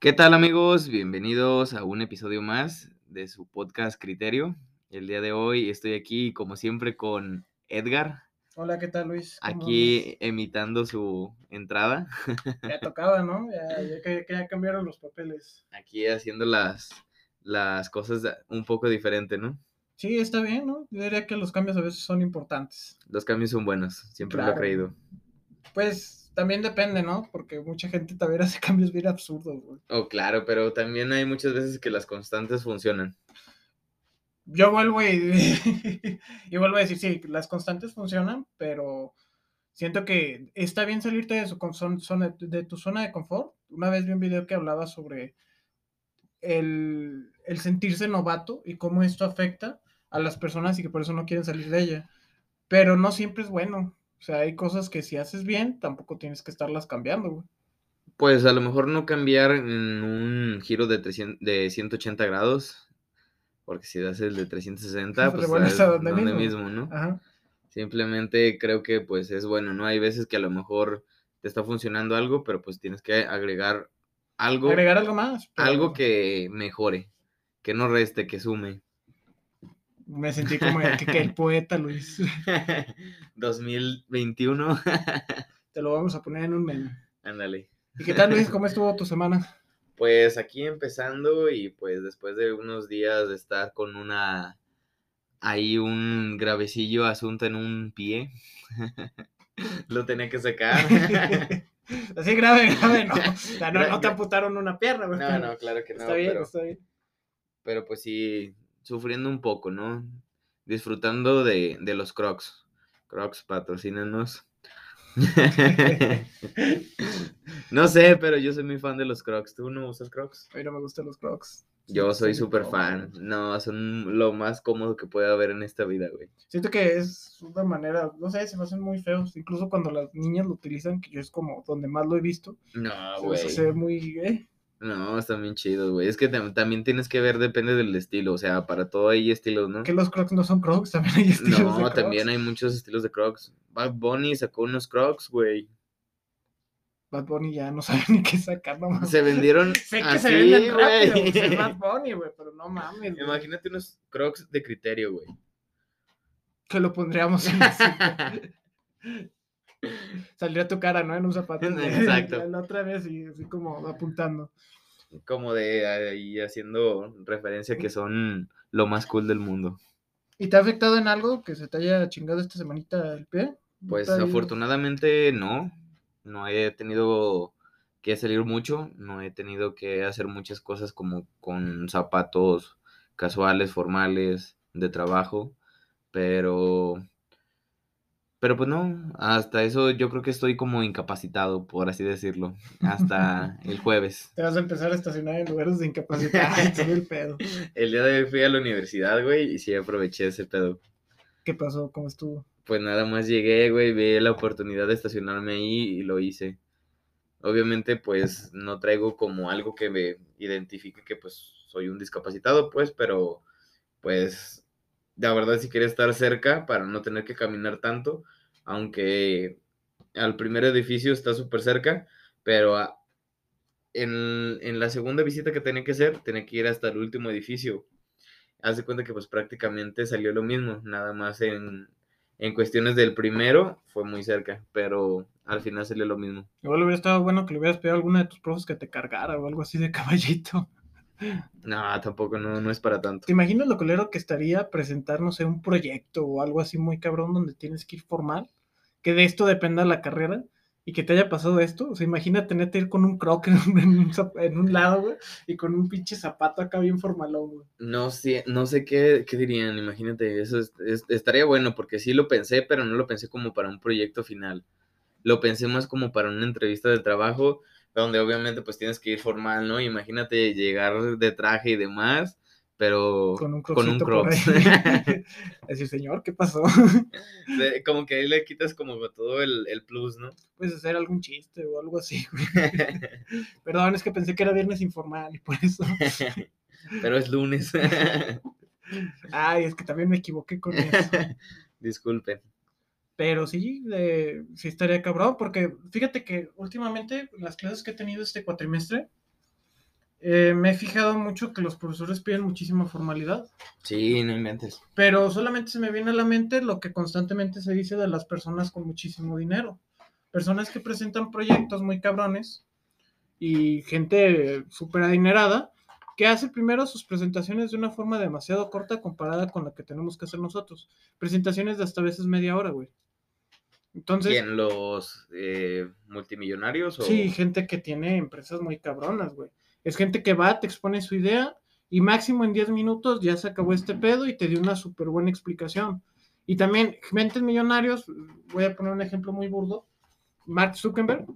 ¿Qué tal amigos? Bienvenidos a un episodio más de su podcast Criterio. El día de hoy estoy aquí como siempre con Edgar. Hola, ¿qué tal Luis? Aquí imitando su entrada. Ya tocaba, ¿no? Ya, ya, ya, cambiaron los papeles. Aquí haciendo las, las cosas un poco diferente, ¿no? Sí, está bien, ¿no? Yo diría que los cambios a veces son importantes. Los cambios son buenos, siempre lo he creído. Pues también depende, ¿no? Porque mucha gente también hace cambios bien absurdos, güey. Oh, claro, pero también hay muchas veces que las constantes funcionan. Yo vuelvo y, y vuelvo a decir, sí, las constantes funcionan, pero siento que está bien salirte de, su zona, de tu zona de confort. Una vez vi un video que hablaba sobre el, el sentirse novato y cómo esto afecta a las personas y que por eso no quieren salir de ella. Pero no siempre es bueno. O sea, hay cosas que si haces bien, tampoco tienes que estarlas cambiando, güey. Pues a lo mejor no cambiar en un giro de, de 180 grados, porque si das el de 360, pues, pues es donde, mismo. ¿no? Ajá. Simplemente creo que pues es bueno, ¿no? Hay veces que a lo mejor te está funcionando algo, pero pues tienes que agregar algo. Agregar algo más. Algo que mejore, que no reste, que sume. Me sentí como el, que, el poeta, Luis. 2021. Te lo vamos a poner en un meme. Ándale. ¿Y qué tal, Luis? ¿Cómo estuvo tu semana? Pues aquí empezando y pues después de unos días de estar con una... Ahí un gravecillo asunto en un pie. lo tenía que sacar. Así grave, grave, no. no, no te amputaron una pierna. No, no, claro que no. Está bien, está bien. Pero pues sí, sufriendo un poco, ¿no? Disfrutando de, de los crocs. Crocs, patrocínenos. no sé, pero yo soy muy fan de los crocs. ¿Tú no usas crocs? A mí no me gustan los crocs. Yo soy súper fan. No, son lo más cómodo que puede haber en esta vida, güey. Siento que es una manera, no sé, se me hacen muy feos. Incluso cuando las niñas lo utilizan, que yo es como donde más lo he visto. No, güey. Se ve muy, ¿eh? No, están bien chidos, güey. Es que también tienes que ver, depende del estilo. O sea, para todo hay estilos, ¿no? Que los crocs no son crocs, también hay estilos. No, también hay muchos estilos de crocs. Bad Bunny sacó unos crocs, güey. Bad Bunny ya no sabe ni qué sacar, no Se vendieron sé que se venden rápido, güey. Es Bad Bunny, güey, pero no mames. Imagínate unos crocs de criterio, güey. Que lo pondríamos en el Saldría tu cara, ¿no? En un zapato. Exacto. La otra vez y así como apuntando. Como de ahí haciendo referencia que son lo más cool del mundo. ¿Y te ha afectado en algo que se te haya chingado esta semanita el pie? Pues afortunadamente no. No he tenido que salir mucho, no he tenido que hacer muchas cosas como con zapatos casuales, formales, de trabajo, pero pero pues no, hasta eso yo creo que estoy como incapacitado, por así decirlo, hasta el jueves. Te vas a empezar a estacionar en lugares de incapacitado, el pedo. El día de hoy fui a la universidad, güey, y sí aproveché ese pedo. ¿Qué pasó? ¿Cómo estuvo? Pues nada más llegué, güey, vi la oportunidad de estacionarme ahí y lo hice. Obviamente, pues no traigo como algo que me identifique que pues soy un discapacitado, pues, pero pues la verdad sí quería estar cerca para no tener que caminar tanto, aunque al primer edificio está súper cerca, pero en, la segunda visita que tenía que hacer, tenía que ir hasta el último edificio. Haz de cuenta que pues prácticamente salió lo mismo, nada más en, en cuestiones del primero fue muy cerca, pero al final salió lo mismo. Igual hubiera estado bueno que le hubieras pedido a alguna de tus profes que te cargara o algo así de caballito. No, tampoco, no, no es para tanto. ¿Te imaginas lo colero que estaría presentar, no sé, un proyecto o algo así muy cabrón donde tienes que ir formal? Que de esto dependa la carrera y que te haya pasado esto. O sea, imagínate tenerte ir con un croc en un, en un, lado, güey, y con un pinche zapato acá bien formalón, güey. No sé, no sé qué, qué dirían, imagínate, eso estaría bueno porque sí lo pensé, pero no lo pensé como para un proyecto final. Lo pensé más como para una entrevista de trabajo donde obviamente pues tienes que ir formal, ¿no? Imagínate llegar de traje y demás, pero con un, con un crocs. Decir, señor, ¿qué pasó? como que ahí le quitas como todo el, el plus, ¿no? Puedes hacer algún chiste o algo así, güey. Perdón, es que pensé que era viernes informal y por eso. pero es lunes. Ay, es que también me equivoqué con eso. Disculpe. Pero sí, sí estaría cabrón, porque fíjate que últimamente las clases que he tenido este cuatrimestre, eh, me he fijado mucho que los profesores piden muchísima formalidad. Sí, no inventes. Pero solamente se me viene a la mente lo que constantemente se dice de las personas con muchísimo dinero. Personas que presentan proyectos muy cabrones y gente súper adinerada que hace primero sus presentaciones de una forma demasiado corta comparada con la que tenemos que hacer nosotros. Presentaciones de hasta veces media hora, güey. Entonces, ¿Quién? ¿Los eh, multimillonarios? O... Sí, gente que tiene empresas muy cabronas, güey. Es gente que va, te expone su idea y máximo en 10 minutos ya se acabó este pedo y te dio una súper buena explicación. Y también, mentes millonarios, voy a poner un ejemplo muy burdo. Mark Zuckerberg.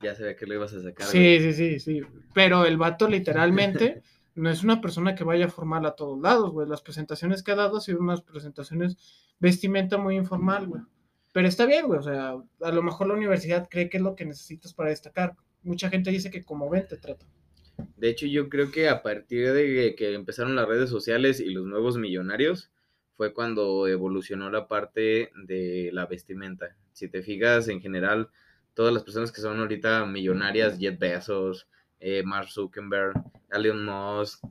Ya se ve que lo ibas a sacar. Sí, sí, sí, sí. Pero el vato literalmente no es una persona que vaya a formar a todos lados, güey. Las presentaciones que ha dado han sido unas presentaciones vestimenta muy informal, güey. Pero está bien, güey. O sea, a lo mejor la universidad cree que es lo que necesitas para destacar. Mucha gente dice que como ven te tratan. De hecho, yo creo que a partir de que empezaron las redes sociales y los nuevos millonarios, fue cuando evolucionó la parte de la vestimenta. Si te fijas, en general, todas las personas que son ahorita millonarias, Jet Bezos, eh, Mark Zuckerberg, Elon Musk,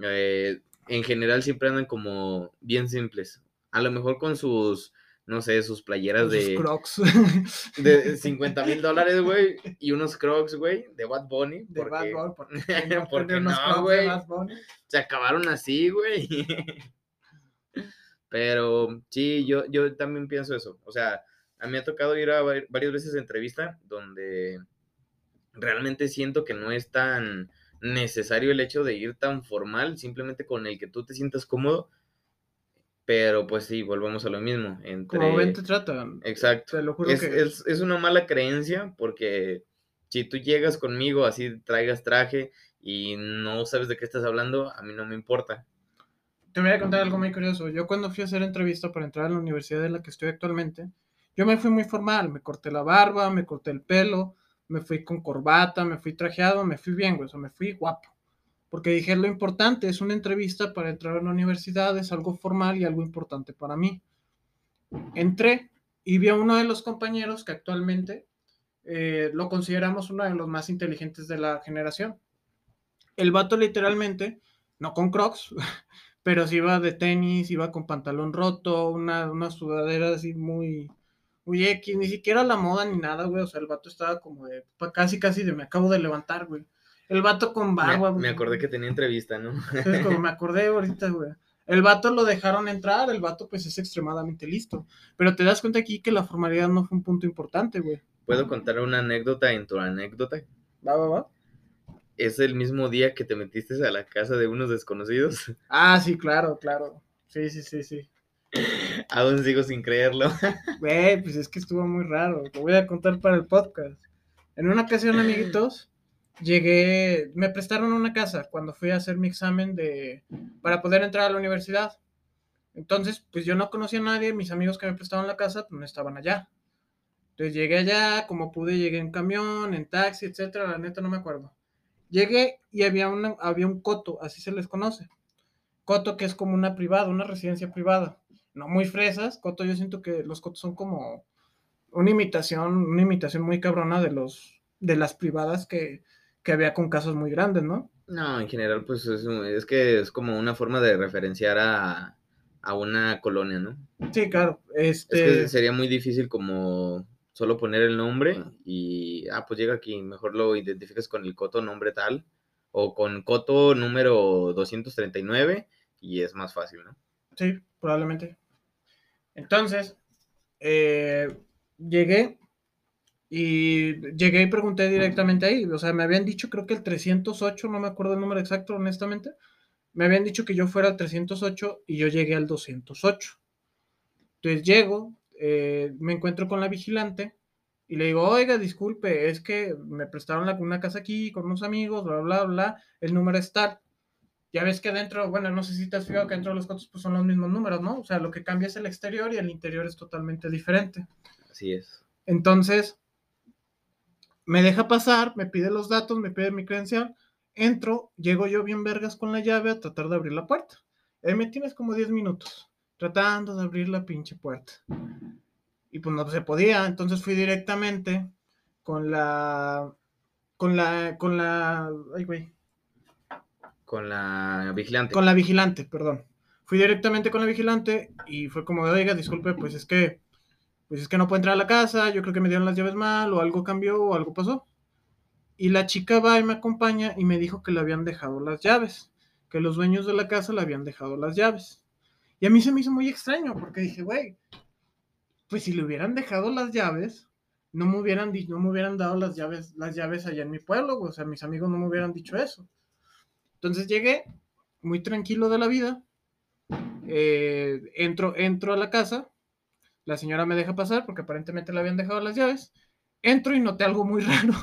eh, en general siempre andan como bien simples. A lo mejor con sus no sé, sus playeras de. crocs. De 50 mil dólares, güey. Y unos crocs, güey, de Bad Bunny. De Bad Bunny. Porque, no, güey. Se acabaron así, güey. Pero sí, yo, yo también pienso eso. O sea, a mí me ha tocado ir a varias veces a entrevista donde realmente siento que no es tan necesario el hecho de ir tan formal, simplemente con el que tú te sientas cómodo pero pues sí, volvemos a lo mismo. Entre... Como ven te tratan. Exacto. es, una mala creencia porque si tú llegas conmigo así traigas traje y no sabes de qué estás hablando, a mí no me importa. Te voy a contar algo muy curioso. Yo cuando fui a hacer entrevista para entrar a la universidad en la que estoy actualmente, yo me fui muy formal. Me corté la barba, me corté el pelo, me fui con corbata, me fui trajeado, me fui bien, güey. O sea, me fui guapo porque dije lo importante, es una entrevista para entrar a la universidad, es algo formal y algo importante para mí. Entré y vi a uno de los compañeros que actualmente eh, lo consideramos uno de los más inteligentes de la generación. El vato literalmente, no con crocs, pero sí iba de tenis, iba con pantalón roto, una, una sudadera así muy, muy X, ni siquiera la moda ni nada, güey. O sea, el vato estaba como de, casi, casi de me acabo de levantar, güey. El vato con barba, Me, me acordé que tenía entrevista, ¿no? como me acordé ahorita, güey. El vato lo dejaron entrar, el vato pues es extremadamente listo. Pero te das cuenta aquí que la formalidad no fue un punto importante, güey. ¿Puedo contar una anécdota en tu anécdota? Va, va, va. ¿Es el mismo día que te metiste a la casa de unos desconocidos? Ah, sí, claro, claro. Sí, sí, sí, sí. Aún sigo sin creerlo. Güey, pues es que estuvo muy raro. Lo voy a contar para el podcast. En una ocasión, amiguitos, llegué, me prestaron una casa cuando fui a hacer mi examen de, para poder entrar a la universidad. Entonces, pues yo no conocía a nadie, mis amigos que me prestaban la casa, pues no estaban allá. Entonces llegué allá, como pude, llegué en camión, en taxi, etcétera, la neta no me acuerdo. Llegué y había, una, había un coto, así se les conoce. Coto que es como una privada, una residencia privada. No muy fresas, coto yo siento que los cotos son como una imitación, una imitación muy cabrona de los de las privadas que, que había con casos muy grandes, ¿no? No, en general, pues es, que es como una forma de referenciar a, una colonia, ¿no? Sí, claro. Este... Es que sería muy difícil como solo poner el nombre y, ah, pues llega aquí, mejor lo identificas con el coto nombre tal o con coto número 239 y es más fácil, ¿no? Sí, probablemente. Entonces, eh, llegué y llegué y pregunté directamente ahí, o sea, me habían dicho creo que el 308, no me acuerdo el número exacto, honestamente, me habían dicho que yo fuera al 308 y yo llegué al 208. Entonces llego, eh, me encuentro con la vigilante y le digo, oiga, disculpe, es que me prestaron una casa aquí con unos amigos, bla, bla, bla, el número es tal. Ya ves que adentro, bueno, no sé si te has fijado que dentro de los cotos pues son los mismos números, ¿no? O sea, lo que cambia es el exterior y el interior es totalmente diferente. Así es. Entonces, me deja pasar, me pide los datos, me pide mi credencial, entro, llego yo bien vergas con la llave a tratar de abrir la puerta. Ahí me tienes como 10 minutos tratando de abrir la pinche puerta. Y pues no se podía, entonces fui directamente con la con la con la ay güey, Con la vigilante. Con la vigilante, perdón. Fui directamente con la vigilante y fue como, oiga, disculpe, pues es que, pues es que no puedo entrar a la casa, yo creo que me dieron las llaves mal, o algo cambió, o algo pasó. Y la chica va y me acompaña y me dijo que le habían dejado las llaves, que los dueños de la casa le habían dejado las llaves. Y a mí se me hizo muy extraño, porque dije, güey, pues si le hubieran dejado las llaves, no me hubieran, no me hubieran dado las llaves, las llaves allá en mi pueblo, o sea, mis amigos no me hubieran dicho eso. Entonces llegué muy tranquilo de la vida, eh, entro, entro a la casa, la señora me deja pasar porque aparentemente le habían dejado las llaves, entro y noté algo muy raro.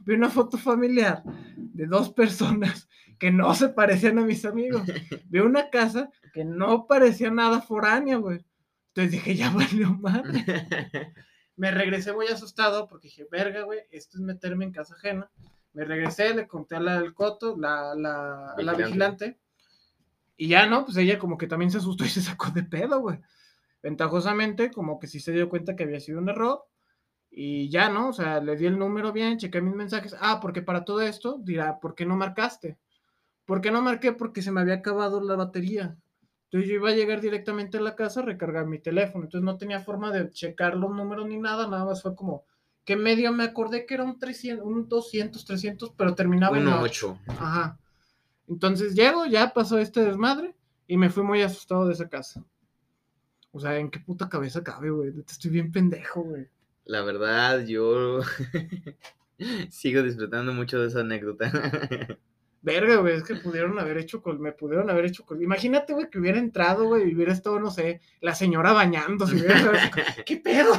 Vi una foto familiar de dos personas que no se parecían a mis amigos. Vi una casa que no parecía nada foránea, güey. Entonces dije, ya valió madre. Me regresé muy asustado porque dije, verga, güey, esto es meterme en casa ajena. Me regresé, le conté a la del coto, la, la, la vigilante. Y ya, ¿no? Pues ella como que también se asustó y se sacó de pedo, güey. Ventajosamente, como que sí se dio cuenta que había sido un error. Y ya, ¿no? O sea, le di el número bien, chequé mis mensajes. Ah, porque para todo esto dirá, ¿por qué no marcaste? ¿Por qué no marqué? Porque se me había acabado la batería. Entonces yo iba a llegar directamente a la casa a recargar mi teléfono. Entonces no tenía forma de checar los números ni nada. Nada más fue como que medio me acordé que era un, 300, un 200, 300, pero terminaba en 8. Ajá. Entonces llego, ya pasó este desmadre y me fui muy asustado de esa casa. O sea, ¿en qué puta cabeza cabe, güey? Estoy bien pendejo, güey. La verdad, yo sigo disfrutando mucho de esa anécdota. Verga, güey, es que pudieron haber hecho con, me pudieron haber hecho con. Imagínate, güey, que hubiera entrado, güey, y hubiera estado, no sé, la señora bañándose. ¿Qué pedo?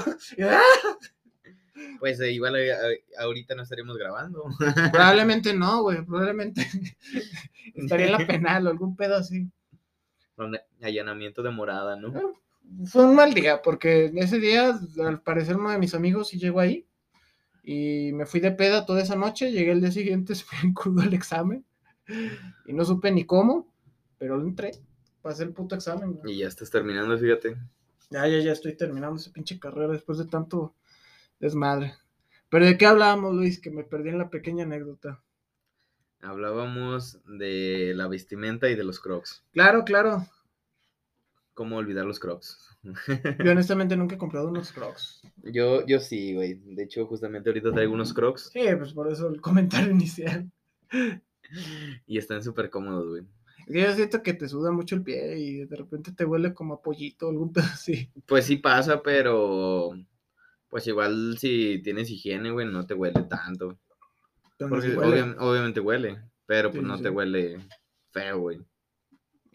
Pues eh, igual eh, ahorita no estaríamos grabando. Probablemente no, güey, probablemente estaría en la penal o algún pedo así. Allanamiento de morada, ¿no? Ah, fue un mal día, porque ese día, al parecer, uno de mis amigos sí llegó ahí. Y me fui de peda toda esa noche. Llegué el día siguiente, se me encudó el examen. Y no supe ni cómo, pero entré. Pasé el puto examen. Y ya estás terminando, fíjate. Ya, ya, ya estoy terminando esa pinche carrera después de tanto desmadre. Pero ¿de qué hablábamos, Luis? Que me perdí en la pequeña anécdota. Hablábamos de la vestimenta y de los crocs. Claro, claro. ¿Cómo olvidar los crocs? Yo honestamente nunca he comprado unos crocs. Yo, yo sí, güey. De hecho, justamente ahorita traigo unos crocs. Sí, pues por eso el comentario inicial. Y están súper cómodos, güey. Yo siento que te suda mucho el pie y de repente te huele como a pollito o algún pedo así. Pues sí pasa, pero pues igual si tienes higiene, güey, no te huele tanto. Porque obviamente huele, pero pues no te huele feo, güey.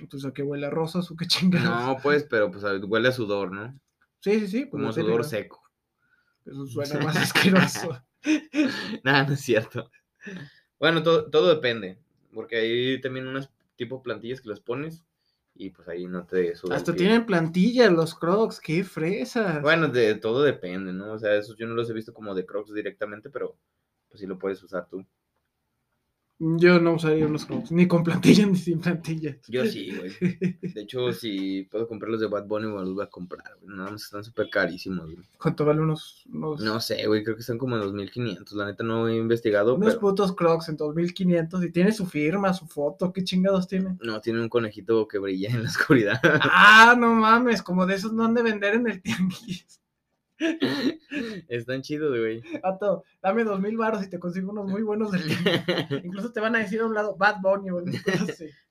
Entonces, ¿a qué huele a rosas o qué chingados? No, pues, pero pues huele a sudor, ¿no? Sí, sí, sí. Pues, Como sudor seco. Eso suena más asqueroso. Nada, no es cierto. Bueno, todo, todo depende, porque hay también unas tipo plantillas que las pones y pues ahí no te suda Hasta tienen plantillas los crocs, qué fresas. Bueno, de todo depende, ¿no? O sea, eso yo no los he visto como de crocs directamente, pero pues sí lo puedes usar tú. Yo no usaría unos crocs, ni con plantilla ni sin plantilla. Yo sí, güey. De hecho, si puedo comprarlos de Bad Bunny, me los voy a comprar, güey. Nada más están súper carísimos, güey. ¿Cuánto vale unos, No sé, güey, creo que están como en 2500. La neta no he investigado. Unos putos crocs en 2500 y tiene su firma, su foto. ¿Qué chingados tiene? No, tiene un conejito que brilla en la oscuridad. Ah, no mames, como de esos no han de vender en el tianguis. Están chidos, güey. Pato, dame dos mil baros y te consigo unos muy buenos del Incluso te van a decir a un lado Bad Bunny o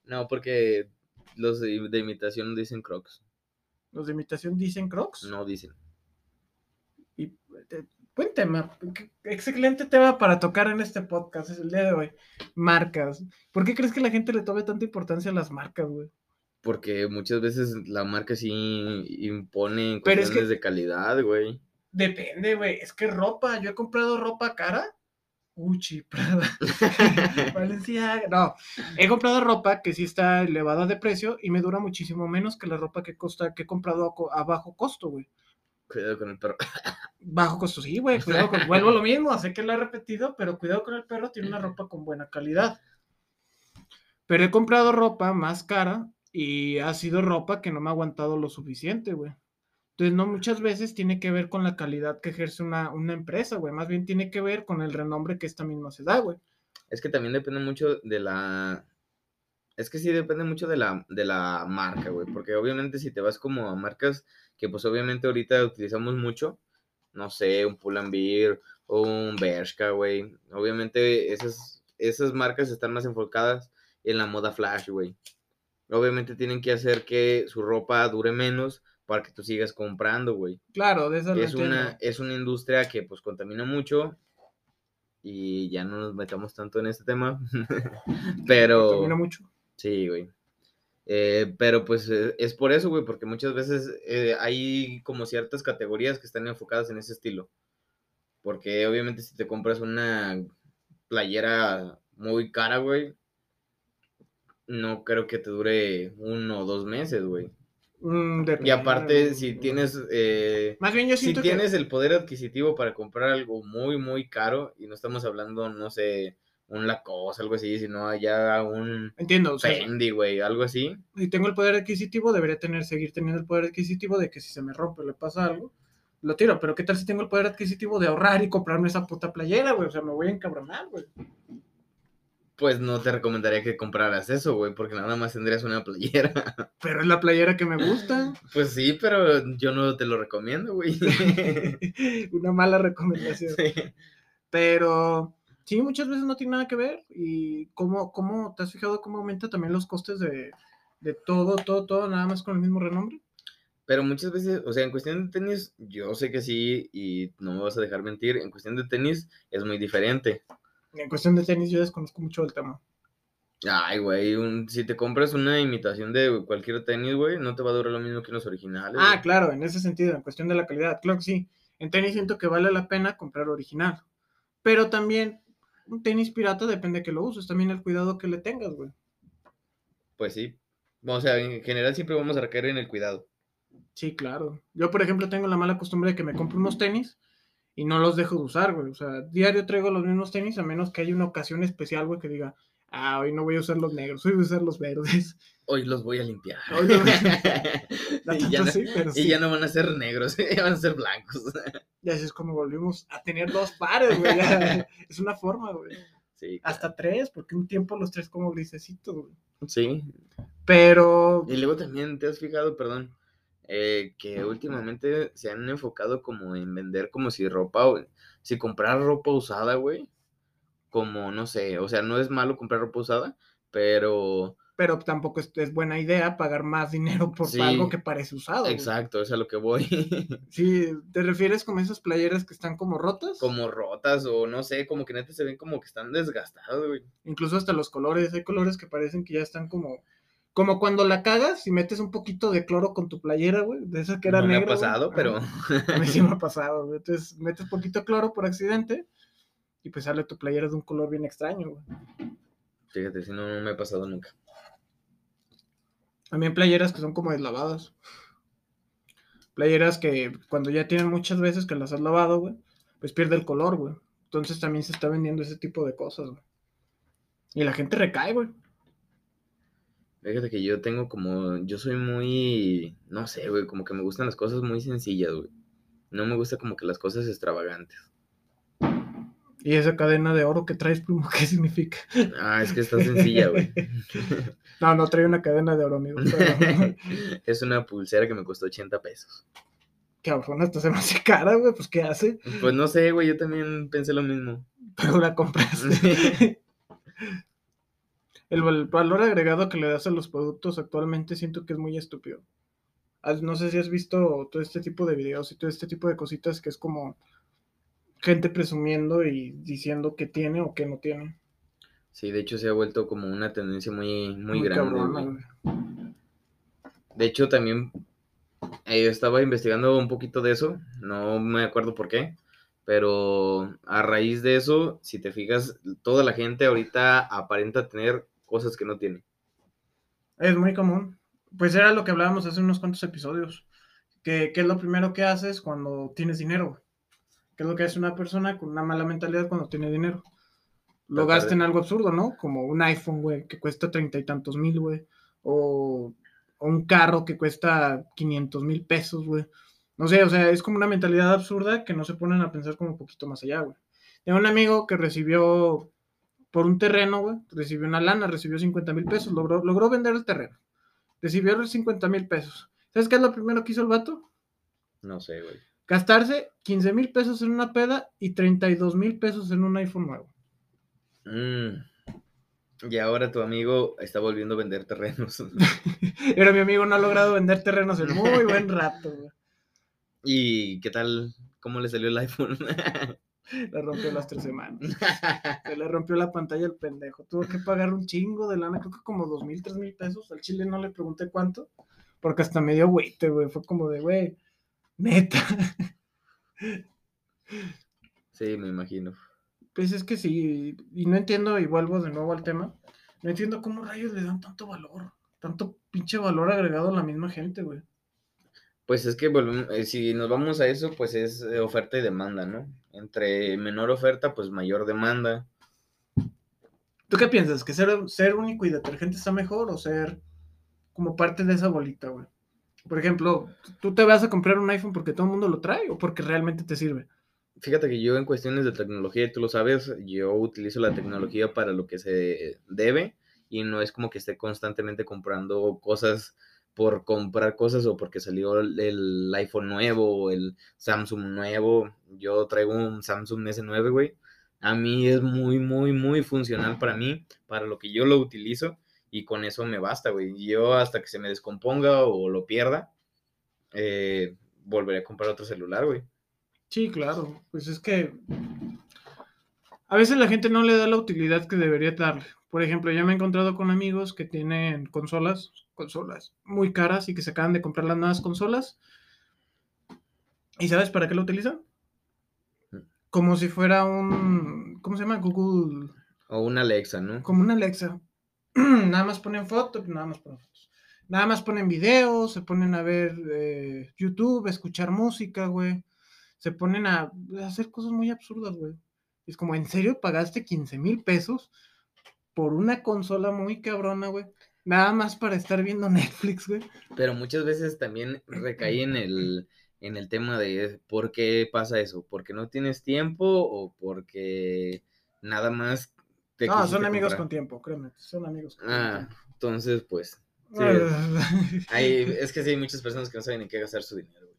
No, porque los de, imitación dicen Crocs. ¿Los de imitación dicen Crocs? No dicen. Y buen tema. Excelente tema para tocar en este podcast. Es el día de hoy. Marcas. ¿Por qué crees que la gente le tome tanta importancia a las marcas, güey? Porque muchas veces la marca sí impone cuestiones de calidad, güey. Depende, güey. Es que ropa, yo he comprado ropa cara. Gucci, Prada, Valencia. No, he comprado ropa que sí está elevada de precio y me dura muchísimo menos que la ropa que costa que he comprado a, bajo costo, güey. Cuidado con el perro. Bajo costo, sí, güey. Cuidado con. Vuelvo lo mismo, sé que lo he repetido, pero cuidado con el perro, tiene una ropa con buena calidad. Pero he comprado ropa más cara y ha sido ropa que no me ha aguantado lo suficiente, güey. Entonces, no muchas veces tiene que ver con la calidad que ejerce una, una empresa, güey. Más bien tiene que ver con el renombre que esta misma se da, güey. Es que también depende mucho de la, Es que sí depende mucho de la, de la marca, güey. Porque obviamente si te vas como a marcas que pues obviamente ahorita utilizamos mucho, no sé, un Pull&Bear o un Bershka, güey. Obviamente esas, esas marcas están más enfocadas en la moda flash, güey. Obviamente tienen que hacer que su ropa dure menos para que tú sigas comprando, güey. Claro, de eso Es una, es una industria que pues contamina mucho y ya no nos metamos tanto en este tema. Pero... Contamina mucho. Sí, güey. Eh, pero pues eh, es por eso, güey, porque muchas veces eh, hay como ciertas categorías que están enfocadas en ese estilo. Porque obviamente si te compras una playera muy cara, güey, no creo que te dure uno o dos meses, güey. Mm, Y aparte, si tienes... eh, Más bien yo si siento que- tienes el poder adquisitivo para comprar algo muy, muy caro, y no estamos hablando, no sé, un Lacoste, algo así, sino ya un Entiendo, o sea, Fendi, güey, algo así. si tengo el poder adquisitivo, debería tener, seguir teniendo el poder adquisitivo de que si se me rompe o le pasa algo, lo tiro. Pero ¿qué tal si tengo el poder adquisitivo de ahorrar y comprarme esa puta playera, güey? O sea, me voy a encabronar, güey. Pues no te recomendaría que compraras eso, güey, porque nada más tendrías una playera. Pero es la playera que me gusta. Pues sí, pero yo no te lo recomiendo, güey. Una mala recomendación. Sí. Pero sí, muchas veces no tiene nada que ver. Y cómo, cómo te has fijado cómo aumenta también los costes de, de todo, todo, todo, nada más con el mismo renombre. Pero muchas veces, o sea, en cuestión de tenis, yo sé que sí, y no me vas a dejar mentir, en cuestión de tenis es muy diferente. En cuestión de tenis, yo desconozco mucho el tema. Ay, güey, un- si te compras una imitación de cualquier tenis, güey, no te va a durar lo mismo que los originales. Ah, claro, en ese sentido, en cuestión de la calidad, claro que sí. En tenis siento que vale la pena comprar original. Pero también un tenis pirata depende de que lo uses, también el cuidado que le tengas, güey. Pues sí. O sea, en general siempre vamos a recaer en el cuidado. Sí, claro. Yo, por ejemplo, tengo la mala costumbre de que me compro unos tenis y no los dejo de usar, güey. O sea, diario traigo los mismos tenis a menos que haya una ocasión especial, güey, que diga, ah, hoy no voy a usar los negros, hoy voy a usar los verdes. Hoy los voy a limpiar. Hoy no- No y, ya no, así, pero y sí. ya no van a ser negros, ya van a ser blancos. Y así es como volvimos a tener dos pares, güey. Es una forma, güey. Sí, Hasta tres, porque un tiempo los tres como grisecitos, güey. sí. Pero Y luego también te has fijado, perdón, eh, que últimamente se han enfocado como en vender como si ropa, o- si comprar ropa usada, güey, como no sé, o sea, no es malo comprar ropa usada, pero pero tampoco es, es buena idea pagar más dinero por Sí. algo que parece usado. güey. exacto, es a lo que voy, Sí, ¿te refieres como esas playeras que están como rotas? como rotas o no sé, como que neta se ven como que están desgastadas, güey. Incluso hasta los colores, hay colores que parecen que ya están como como cuando la cagas y metes un poquito de cloro con tu playera, güey, de esa que era no me ha pasado, pero A mí sí me ha pasado, güey. Entonces metes poquito de cloro por accidente y pues sale tu playera de un color bien extraño, güey. fíjate, si no, no me ha pasado nunca. También playeras que son como deslavadas. Playeras que cuando ya tienen muchas veces que las has lavado, güey, pues pierde el color, güey. Entonces también se está vendiendo ese tipo de cosas, güey. Y la gente recae, güey. Fíjate que yo tengo como, yo soy muy, no sé, güey, como que me gustan las cosas muy sencillas, güey. No me gusta como que las cosas extravagantes. Y esa cadena de oro que traes, primo, ¿qué significa? Ah, es que está sencilla, güey. No, no trae una cadena de oro, amigo. Pero, es una pulsera que me costó 80 pesos. cabrón, hasta se me hace cara, güey. Pues, ¿qué hace? Pues no sé, güey, yo también pensé lo mismo. Pero la compraste. El, val- valor agregado que le das a los productos actualmente siento que es muy estúpido. No sé si has visto todo este tipo de videos y todo este tipo de cositas que es como gente presumiendo y diciendo que tiene o que no tiene. Sí, de hecho se ha vuelto como una tendencia muy, muy, grande. De hecho, también eh, estaba investigando un poquito de eso, no me acuerdo por qué, pero a raíz de eso, si te fijas, toda la gente ahorita aparenta tener cosas que no tiene. Es muy común. Pues era lo que hablábamos hace unos cuantos episodios. Que, ¿Qué es lo primero que haces cuando tienes dinero? ¿Qué es lo que hace una persona con una mala mentalidad cuando tiene dinero? Lo Tratar gasta de- en algo absurdo, ¿no? Como un iPhone, güey, que cuesta treinta y tantos mil, güey. O, o un carro que cuesta 500 mil pesos, güey. No sé, o sea, es como una mentalidad absurda que no se ponen a pensar como un poquito más allá, güey. Tengo un amigo que recibió por un terreno, güey. Recibió una lana, recibió 50 mil pesos, logró, logró vender el terreno. Recibió los 50 mil pesos. ¿Sabes qué es lo primero que hizo el vato? No sé, güey. Gastarse 15 mil pesos en una peda y 32 mil pesos en un iPhone nuevo. Mm. Y ahora tu amigo está volviendo a vender terrenos. Pero mi amigo no ha logrado vender terrenos en muy buen rato, güey. ¿Y qué tal? ¿Cómo le salió el iPhone? Le rompió las tres semanas. Se le rompió la pantalla al pendejo. Tuvo que pagar un chingo de lana, creo que como dos mil, tres mil pesos. Al chile no le pregunté cuánto, porque hasta me dio güey, güey. Fue como de, güey, neta. Sí, me imagino. Pues es que sí, y no entiendo, y vuelvo de nuevo al tema, no entiendo cómo rayos le dan tanto valor, tanto pinche valor agregado a la misma gente, güey. Pues es que eh, si nos vamos a eso, pues es eh, oferta y demanda, ¿no? Entre menor oferta, pues mayor demanda. ¿Tú qué piensas? ¿Que ser, ser único y detergente está mejor o ser como parte de esa bolita, güey? Por ejemplo, ¿tú te vas a comprar un iPhone porque todo el mundo lo trae o porque realmente te sirve? Fíjate que yo en cuestiones de tecnología, tú lo sabes, yo utilizo la tecnología para lo que se debe y no es como que esté constantemente comprando cosas por comprar cosas o porque salió el, iPhone nuevo o el Samsung nuevo. Yo traigo un Samsung S9, güey. A mí es muy, muy, muy funcional para mí, para lo que yo lo utilizo y con eso me basta, güey. Yo hasta que se me descomponga o lo pierda, eh, volveré a comprar otro celular, güey. Sí, claro. Pues es que a veces la gente no le da la utilidad que debería darle. Por ejemplo, yo me he encontrado con amigos que tienen consolas, consolas muy caras y que se acaban de comprar las nuevas consolas. ¿Y sabes para qué lo utilizan? Como si fuera un, ¿cómo se llama? Google, O una Alexa, ¿no? como una Alexa. nada más ponen fotos, nada más ponen fotos. Nada más ponen videos, se ponen a ver eh, YouTube, a escuchar música, güey. Se ponen a hacer cosas muy absurdas, güey. Es como, ¿en serio pagaste 15 mil pesos por una consola muy cabrona, güey? Nada más para estar viendo Netflix, güey. Pero muchas veces también recae en el, en el tema de por qué pasa eso, porque no tienes tiempo o porque nada más te No, son amigos con tiempo, créeme. Son amigos con Ah, tiempo. entonces pues, sí, Ah, hay, es que sí hay muchas personas que no saben en qué gastar su dinero. güey.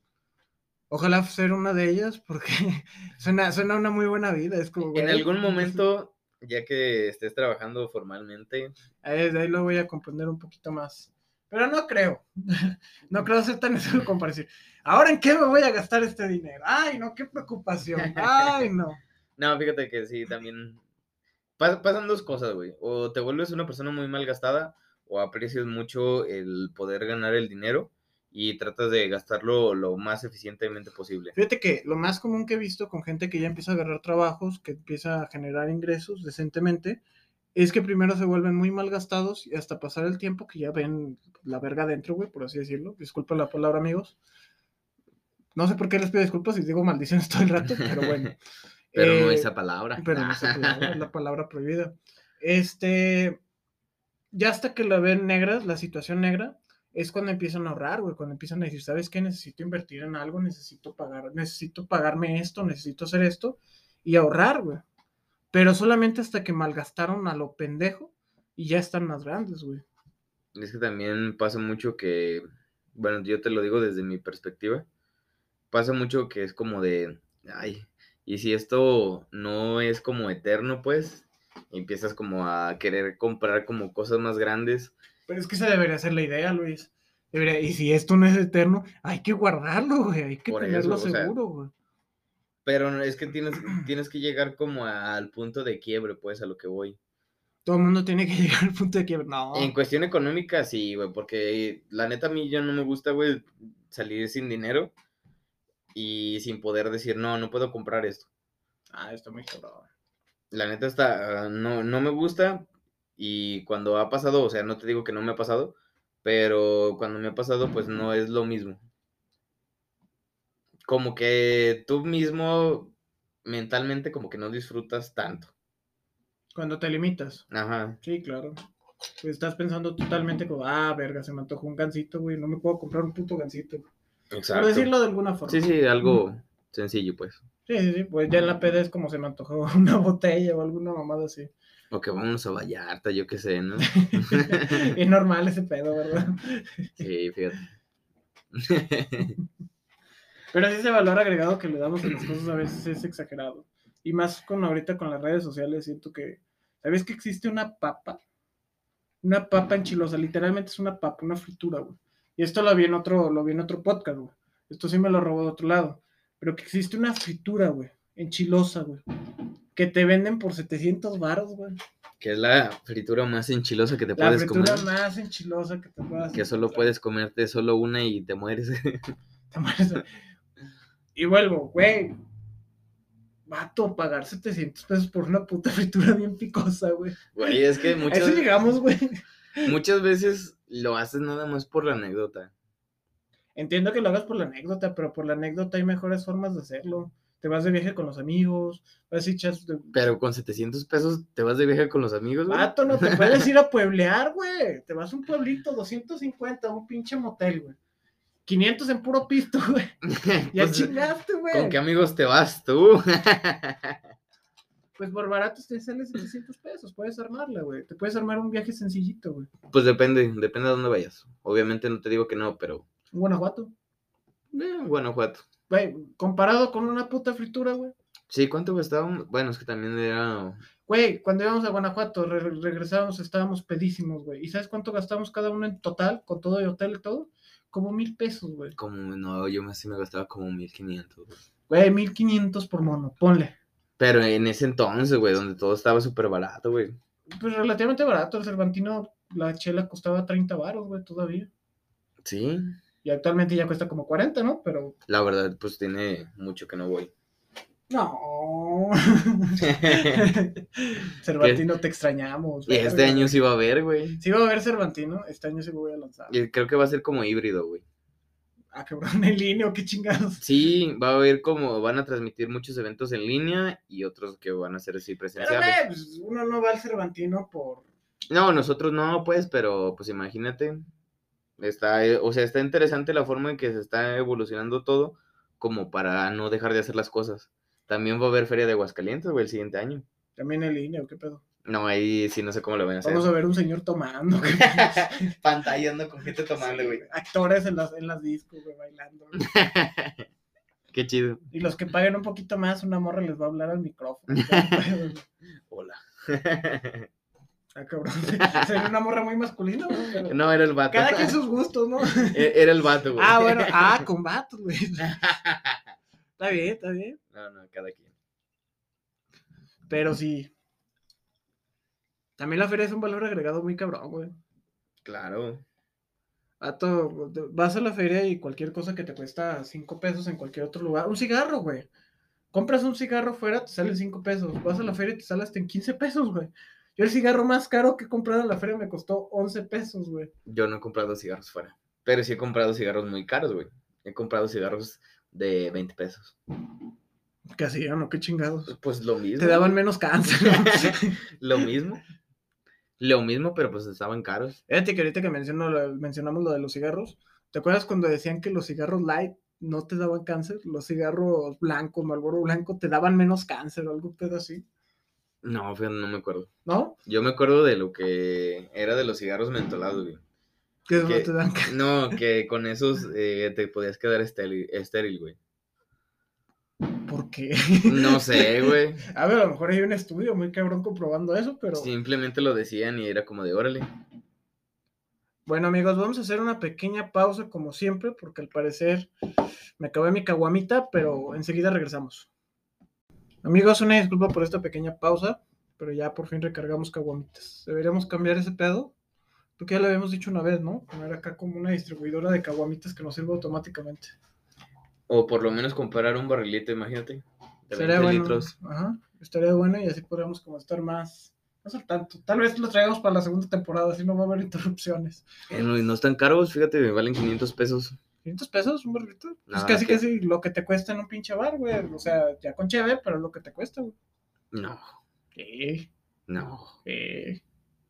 Ojalá ser una de ellas, porque suena, suena una muy buena vida. Es como, En algún momento, ya que estés trabajando formalmente, Ahí, de ahí lo voy a comprender un poquito más. Pero no creo. No creo ser tan necesario como para decir, ¿ahora en qué me voy a gastar este dinero? Ay, no, qué preocupación. Ay, no. no, fíjate que sí, también pas- pasan dos cosas, güey. O te vuelves una persona muy mal gastada o aprecias mucho el poder ganar el dinero y tratas de gastarlo lo más eficientemente posible. Fíjate que lo más común que he visto con gente que ya empieza a agarrar trabajos, que empieza a generar ingresos decentemente, es que primero se vuelven muy mal gastados y hasta pasar el tiempo que ya ven la verga adentro, güey, por así decirlo. Disculpen la palabra, amigos. No sé por qué les pido disculpas si digo maldiciones todo el rato, pero bueno. Pero no Eh, esa palabra. Pero no esa palabra, es la palabra prohibida. Este, ya hasta que la ven negras, la situación negra, es cuando empiezan a ahorrar, güey, cuando empiezan a decir, ¿sabes qué? Necesito invertir en algo, necesito pagar, necesito pagarme esto, necesito hacer esto, y ahorrar, güey. Pero solamente hasta que malgastaron a lo pendejo y ya están más grandes, güey. Es que también pasa mucho que, bueno, yo te lo digo desde mi perspectiva, pasa mucho que es como de, ay, y si esto no es como eterno, pues, empiezas como a querer comprar como cosas más grandes. Pero es que esa debería ser la idea, Luis. Debería- y si esto no es eterno, hay que guardarlo, güey, hay que Por tenerlo eso, o sea, seguro, güey. Pero es que tienes, tienes que llegar como a- al punto de quiebre, pues, a lo que voy. Todo el mundo tiene que llegar al punto de que, no. En cuestión económica, sí, güey, porque la neta a mí ya no me gusta, güey, salir sin dinero y sin poder decir, no, no puedo comprar esto. Ah, está muy cabrón. La neta está, ah, no, no me gusta y cuando ha pasado, o sea, no te digo que no me ha pasado, pero cuando me ha pasado, pues no es lo mismo. Como que tú mismo mentalmente como que no disfrutas tanto. Cuando te limitas. Ajá. Sí, claro. Pues estás pensando totalmente como, ah, verga, se me antojó un gancito, güey. No me puedo comprar un puto gancito. Por Exacto. decirlo de alguna forma. Sí, sí, algo sencillo, pues. Sí, sí, sí. Pues ya en la peda es como se me antojó una botella o alguna mamada así. O que vamos a Vallarta, yo qué sé, ¿no? es normal ese pedo, ¿verdad? sí, fíjate. Pero sí ese valor agregado que le damos a las cosas a veces es exagerado. Y más con ahorita con las redes sociales, siento que. ¿Sabes que existe una papa? Una papa enchilosa, literalmente es una papa, una fritura, güey. Y esto lo vi en otro, lo vi en otro podcast, güey. Esto sí me lo robó de otro lado. Pero que existe una fritura, güey, enchilosa, güey. Que te venden por 700 baros, güey. Que es la fritura más enchilosa que te La puedes fritura comer. más enchilosa que te puedas Que solo puedes comerte solo una y te mueres. Te mueres. Y vuelvo, güey. Vato, pagar 700 pesos por una puta fritura bien picosa, güey. Güey, es que A muchas, eso llegamos, güey. muchas veces lo haces nada más por la anécdota. Entiendo que lo hagas por la anécdota, pero por la anécdota hay mejores formas de hacerlo. Te vas de viaje con los amigos, vas y echas... de- Pero con 700 pesos te vas de viaje con los amigos, güey. Vato, no te puedes ir a pueblear, güey. Te vas a un pueblito, 250, un pinche motel, güey. 500 en puro pisto, güey. Ya Pues, chingaste, güey. ¿Con qué amigos te vas tú? Pues por barato te sale 700 pesos, puedes armarla, güey. Te puedes armar un viaje sencillito, güey. pues depende, depende a dónde vayas. Obviamente no te digo que no, pero Un Guanajuato. Eh, Guanajuato. Güey, comparado con una puta fritura, güey. Sí, ¿cuánto gastábamos? Bueno, es que también era Güey, cuando íbamos a Guanajuato, re- regresábamos, estábamos pedísimos, güey. ¿Y sabes cuánto gastamos cada uno en total, con todo y hotel y todo? Como mil pesos, güey. como, no, yo me, sí me gastaba como 1500. güey. Güey, mil quinientos por mono, ponle. Pero en ese entonces, güey, donde todo estaba súper barato, güey. Pues relativamente barato, el Cervantino, la chela costaba 30 baros, güey, todavía. Sí, Y actualmente ya cuesta como 40, ¿no? Pero... la verdad, pues tiene mucho que no voy. No. Cervantino, te extrañamos. Y este año güey. sí va a haber, güey. Sí va a haber Cervantino, este año sí voy a lanzar. Y creo que va a ser como híbrido, güey. Ah, cabrón, en línea, ¿o qué chingados. Sí, va a haber como, van a transmitir muchos eventos en línea y otros que van a ser así Pero, presenciales. güey, pues, uno no va al Cervantino por... No, nosotros no, pues, pero pues imagínate. Está, eh, o sea, está interesante la forma en que se está evolucionando todo como para no dejar de hacer las cosas. También va a haber Feria de Aguascalientes, güey, el siguiente año. También en línea, ¿o qué pedo? No, ahí sí no sé cómo lo van a hacer. Vamos a ver un señor tomando. Pantallando con gente tomando, güey. Actores en las, en las discos, güey, bailando. güey. Qué chido. Y los que paguen un poquito más, una morra les va a hablar al micrófono. Hola. Ah, cabrón. Sería una morra muy masculina, güey, No, era el vato. Cada quien sus gustos, ¿no? E- Era el vato, güey. Ah, bueno. Ah, con vatos, güey. Está bien, está bien. No, no, cada quien. Pero sí. También la feria es un valor agregado muy cabrón, güey. Claro. Vato, vas a la feria y cualquier cosa que te cuesta 5 pesos en cualquier otro lugar. Un cigarro, güey. Compras un cigarro fuera, te sale 5 pesos. Vas a la feria y te sale hasta en 15 pesos, güey. Yo el cigarro más caro que he comprado en la feria me costó 11 pesos, güey. Yo no he comprado cigarros fuera. Pero sí he comprado cigarros muy caros, güey. He comprado cigarros de 20 pesos. ¿Qué hacían o qué chingados? Pues lo mismo. Te daban menos cáncer. Lo mismo. Lo mismo, pero pues estaban caros. Fíjate que ahorita que menciono, mencionamos lo de los cigarros, ¿te acuerdas cuando decían que los cigarros light no te daban cáncer? Los cigarros blancos, Marlboro blanco, te daban menos cáncer o algo pedo así, No, fíjate, no me acuerdo. ¿no? Yo me acuerdo de lo que era de los cigarros mentolados, güey. Que no ¿Qué? te dan cáncer. No, que con esos eh, te podías quedar estéril, estéril, güey. ¿Por qué? No sé, güey. A ver, a lo mejor hay un estudio muy cabrón comprobando eso, pero... Simplemente lo decían y era como de órale. Bueno, amigos, vamos a hacer una pequeña pausa como siempre, porque al parecer me acabé mi caguamita, pero enseguida regresamos. Amigos, una disculpa por esta pequeña pausa, pero ya por fin recargamos caguamitas. Deberíamos cambiar ese pedo, porque ya lo habíamos dicho una vez, ¿no? Poner acá como una distribuidora de caguamitas que nos sirva automáticamente. O por lo menos comprar un barrilito, imagínate. De 20 bueno. litros. Ajá, estaría bueno y así podríamos como estar más, más al tanto. Tal vez lo traigamos para la segunda temporada, así no va a haber interrupciones. Eh, no, y no están caros, fíjate, me valen 500 pesos. 500 pesos un barrito. Es casi que- casi lo que te cuesta en un pinche bar, güey. O sea, ya con cheve, pero es lo que te cuesta, güey. No, Sí, no.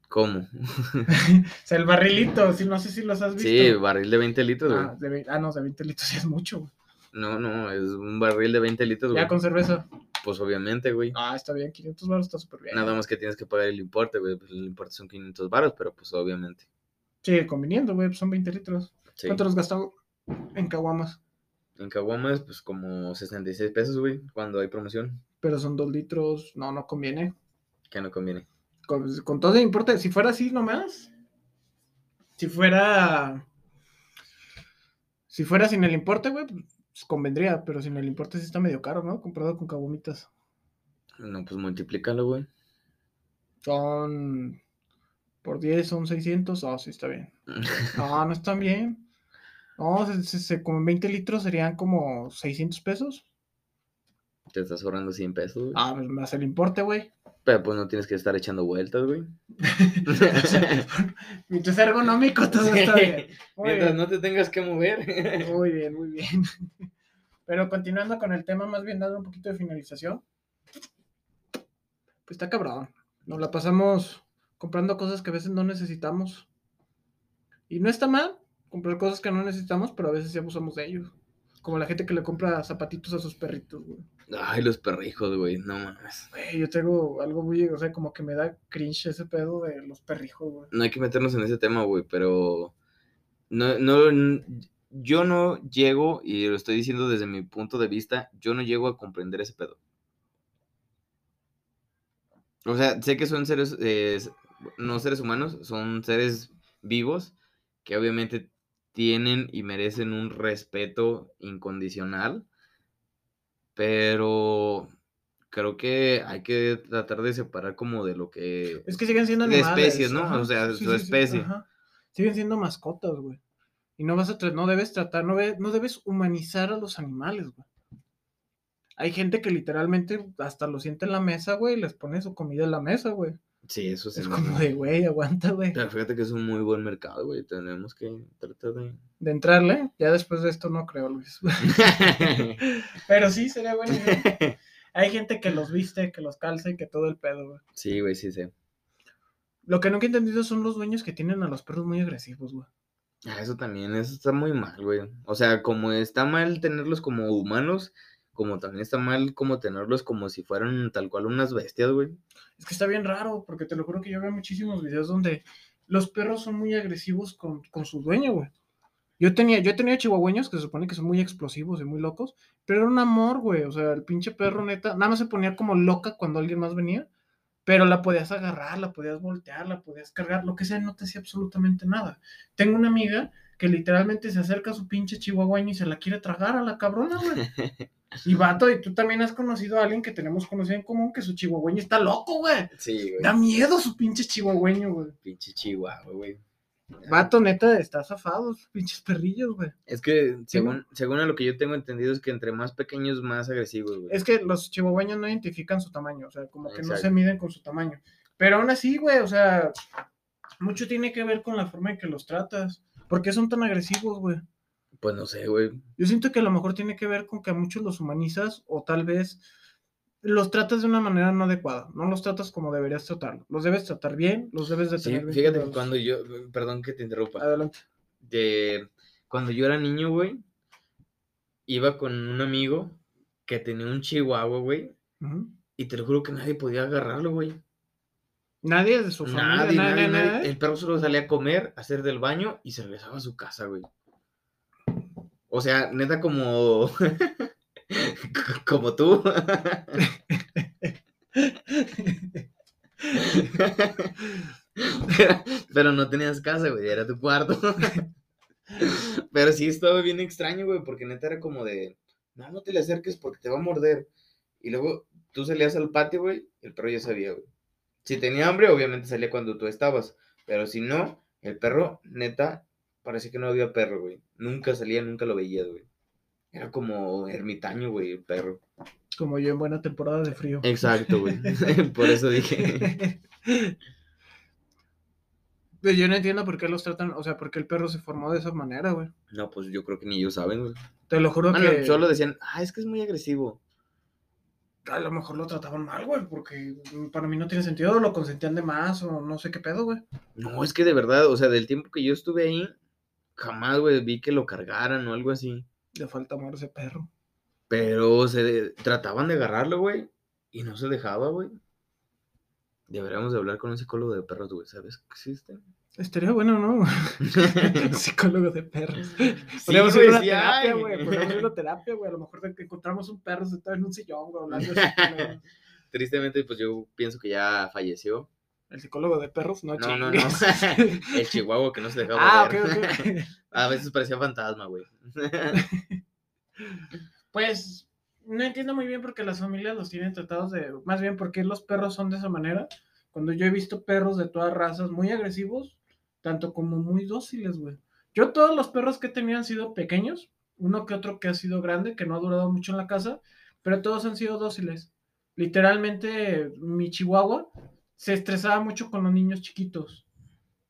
¿Cómo? O sea, el barrilito, sí, no sé si los has visto. Sí, barril de 20 litros, güey. ah, de ve- ah, no, de 20 litros sí es mucho, güey. No, no, es un barril de 20 litros, güey. Ya con cerveza. Pues obviamente, güey. Ah, está bien, 500 baros está súper bien. Nada más que tienes que pagar el importe, güey. Pues el importe son 500 baros, pero pues obviamente. Sí, conveniendo, güey, pues son 20 litros. Sí. ¿Cuánto los gastado en caguamas? En Caguamas, pues como 66 pesos, güey, cuando hay promoción, Pero son 2 litros, no, no conviene. que no conviene. Con, con todo el importe, si fuera así nomás, si fuera, si fuera sin el importe, güey, pues convendría, pero sin el importe sí está medio caro, ¿no? Comprado con caguamitas. No, pues multiplícalo, güey. Son, por 10 son 600, oh, sí está bien. No, no están bien. No, se, se- se- con 20 litros serían como 600 pesos. Te estás ahorrando 100 pesos, güey. Ah, pues más el importe, güey. Pero pues no tienes que estar echando vueltas, güey. Mientras sea ergonómico, todo está bien. Muy Mientras bien. no te tengas que mover. Muy bien, muy bien. Pero continuando con el tema, más bien dando un poquito de finalización. Pues está cabrón. Nos la pasamos comprando cosas que a veces no necesitamos. Y no está mal comprar cosas que no necesitamos, pero a veces sí abusamos de ellos. Como la gente que le compra zapatitos a sus perritos, güey. Ay, los perrijos, güey, no mames. Güey, yo tengo algo muy, o sea, como que me da cringe ese pedo de los perrijos, güey. No hay que meternos en ese tema, güey, pero no, no, yo no llego, y lo estoy diciendo desde mi punto de vista, yo no llego a comprender ese pedo. O sea, sé que son seres, eh, no seres humanos, son seres vivos que obviamente tienen y merecen un respeto incondicional, pero creo que hay que tratar de separar como de lo que... Es que siguen siendo De animales. especies, ¿no? O sea, su especie. Siguen siendo mascotas, güey. Y no vas a no debes tratar, no, no debes humanizar a los animales, güey. Hay gente que literalmente hasta lo siente en la mesa, güey, y les pone su comida en la mesa, güey. Sí, eso sí. Es como de, güey, aguanta, güey. Pero fíjate que es un muy buen mercado, güey. Tenemos que tratar de. De entrarle, ya después de esto no creo, Luis. Pero sí, sería buena idea. Hay gente que los viste, que los calza y que todo el pedo, güey. sí, güey, sí, sí. Lo que nunca he entendido son los dueños que tienen a los perros muy agresivos, güey. Ah, eso también, eso está muy mal, güey. O sea, como está mal tenerlos como humanos, como también está mal como tenerlos como si fueran tal cual unas bestias, güey. Es que está bien raro, porque te lo juro que yo veo muchísimos videos donde los perros son muy agresivos con, con su dueño, güey. Yo tenía, yo he tenido chihuahueños que se supone que son muy explosivos y muy locos, pero era un amor, güey. O sea, el pinche perro neta, nada más se ponía como loca cuando alguien más venía, pero la podías agarrar, la podías voltear, la podías cargar, lo que sea, no te hacía absolutamente nada. Tengo una amiga que literalmente se acerca a su pinche chihuahueño y se la quiere tragar a la cabrona, güey. Y vato, y tú también has conocido a alguien que tenemos conocido en común que su chihuahueño está loco, güey. Sí, güey. Da miedo su pinche chihuahueño, güey. Pinche chihuahua, güey. Vato, neta, está zafado, pinches perrillos, güey. Es que según, según a lo que yo tengo entendido es que entre más pequeños, más agresivos, güey. Es que los chihuahueños no identifican su tamaño, o sea, como que no se miden con su tamaño. Pero aún así, güey, o sea, mucho tiene que ver con la forma en que los tratas. ¿Por qué son tan agresivos, güey? Pues no sé, güey. Yo siento que a lo mejor tiene que ver con que a muchos los humanizas o tal vez los tratas de una manera no adecuada. No los tratas como deberías tratarlos. Los debes tratar bien, los debes de Sí, tener bien fíjate que cuando yo, perdón que te interrumpa. Adelante. de cuando yo era niño, güey, iba con un amigo que tenía un chihuahua, güey, y te lo juro que nadie podía agarrarlo, güey. Nadie de su familia, Nadie, nadie, nadie, nadie. nadie. El perro solo salía a comer, a hacer del baño y se regresaba a su casa, güey. O sea, neta como... como tú. pero, pero no tenías casa, güey, era tu cuarto. pero sí estaba bien extraño, güey, porque neta era como de, no, no te le acerques porque te va a morder. Y luego tú salías al patio, güey, el perro ya sabía, güey. Si tenía hambre, obviamente salía cuando tú estabas, pero si no, el perro, neta, parece que no había perro, güey. Nunca salía, nunca lo veías, güey. Era como ermitaño, güey, el perro. Como yo en buena temporada de frío. Exacto, güey. Por eso dije. Pues yo no entiendo por qué los tratan, o sea, por qué el perro se formó de esa manera, güey. No, pues yo creo que ni ellos saben, güey. Te lo juro Bueno, que solo decían, ah, es que es muy agresivo. A lo mejor lo trataban mal, güey, porque para mí no tiene sentido, lo consentían de más o no sé qué pedo, güey. No, es que de verdad, o sea, del tiempo que yo estuve ahí, jamás, güey, vi que lo cargaran o algo así. Le falta amor a ese perro. Pero se trataban de agarrarlo, güey. Y no se dejaba, güey. Deberíamos de hablar con un psicólogo de perros, güey. ¿Sabes que existen? Estaría bueno, ¿no? Psicólogo de perros. Sí, Podríamos ir a una sí terapia, güey. Podríamos ir a una terapia, güey. A lo mejor encontramos un perro sentado en un sillón, güey, hablando. Tristemente, pues yo pienso que ya falleció. El psicólogo de perros, no No, no, no. El chihuahua que no se dejaba Ah, ver. ok. ok. A veces parecía fantasma, güey. Pues no entiendo muy bien por qué las familias los tienen tratados de. Más bien porque los perros son de esa manera. Cuando yo he visto perros de todas razas muy agresivos, tanto como muy dóciles, güey. Yo todos los perros que he tenido han sido pequeños, uno que otro que ha sido grande, que no ha durado mucho en la casa, pero todos han sido dóciles. Literalmente, mi chihuahua se estresaba mucho con los niños chiquitos.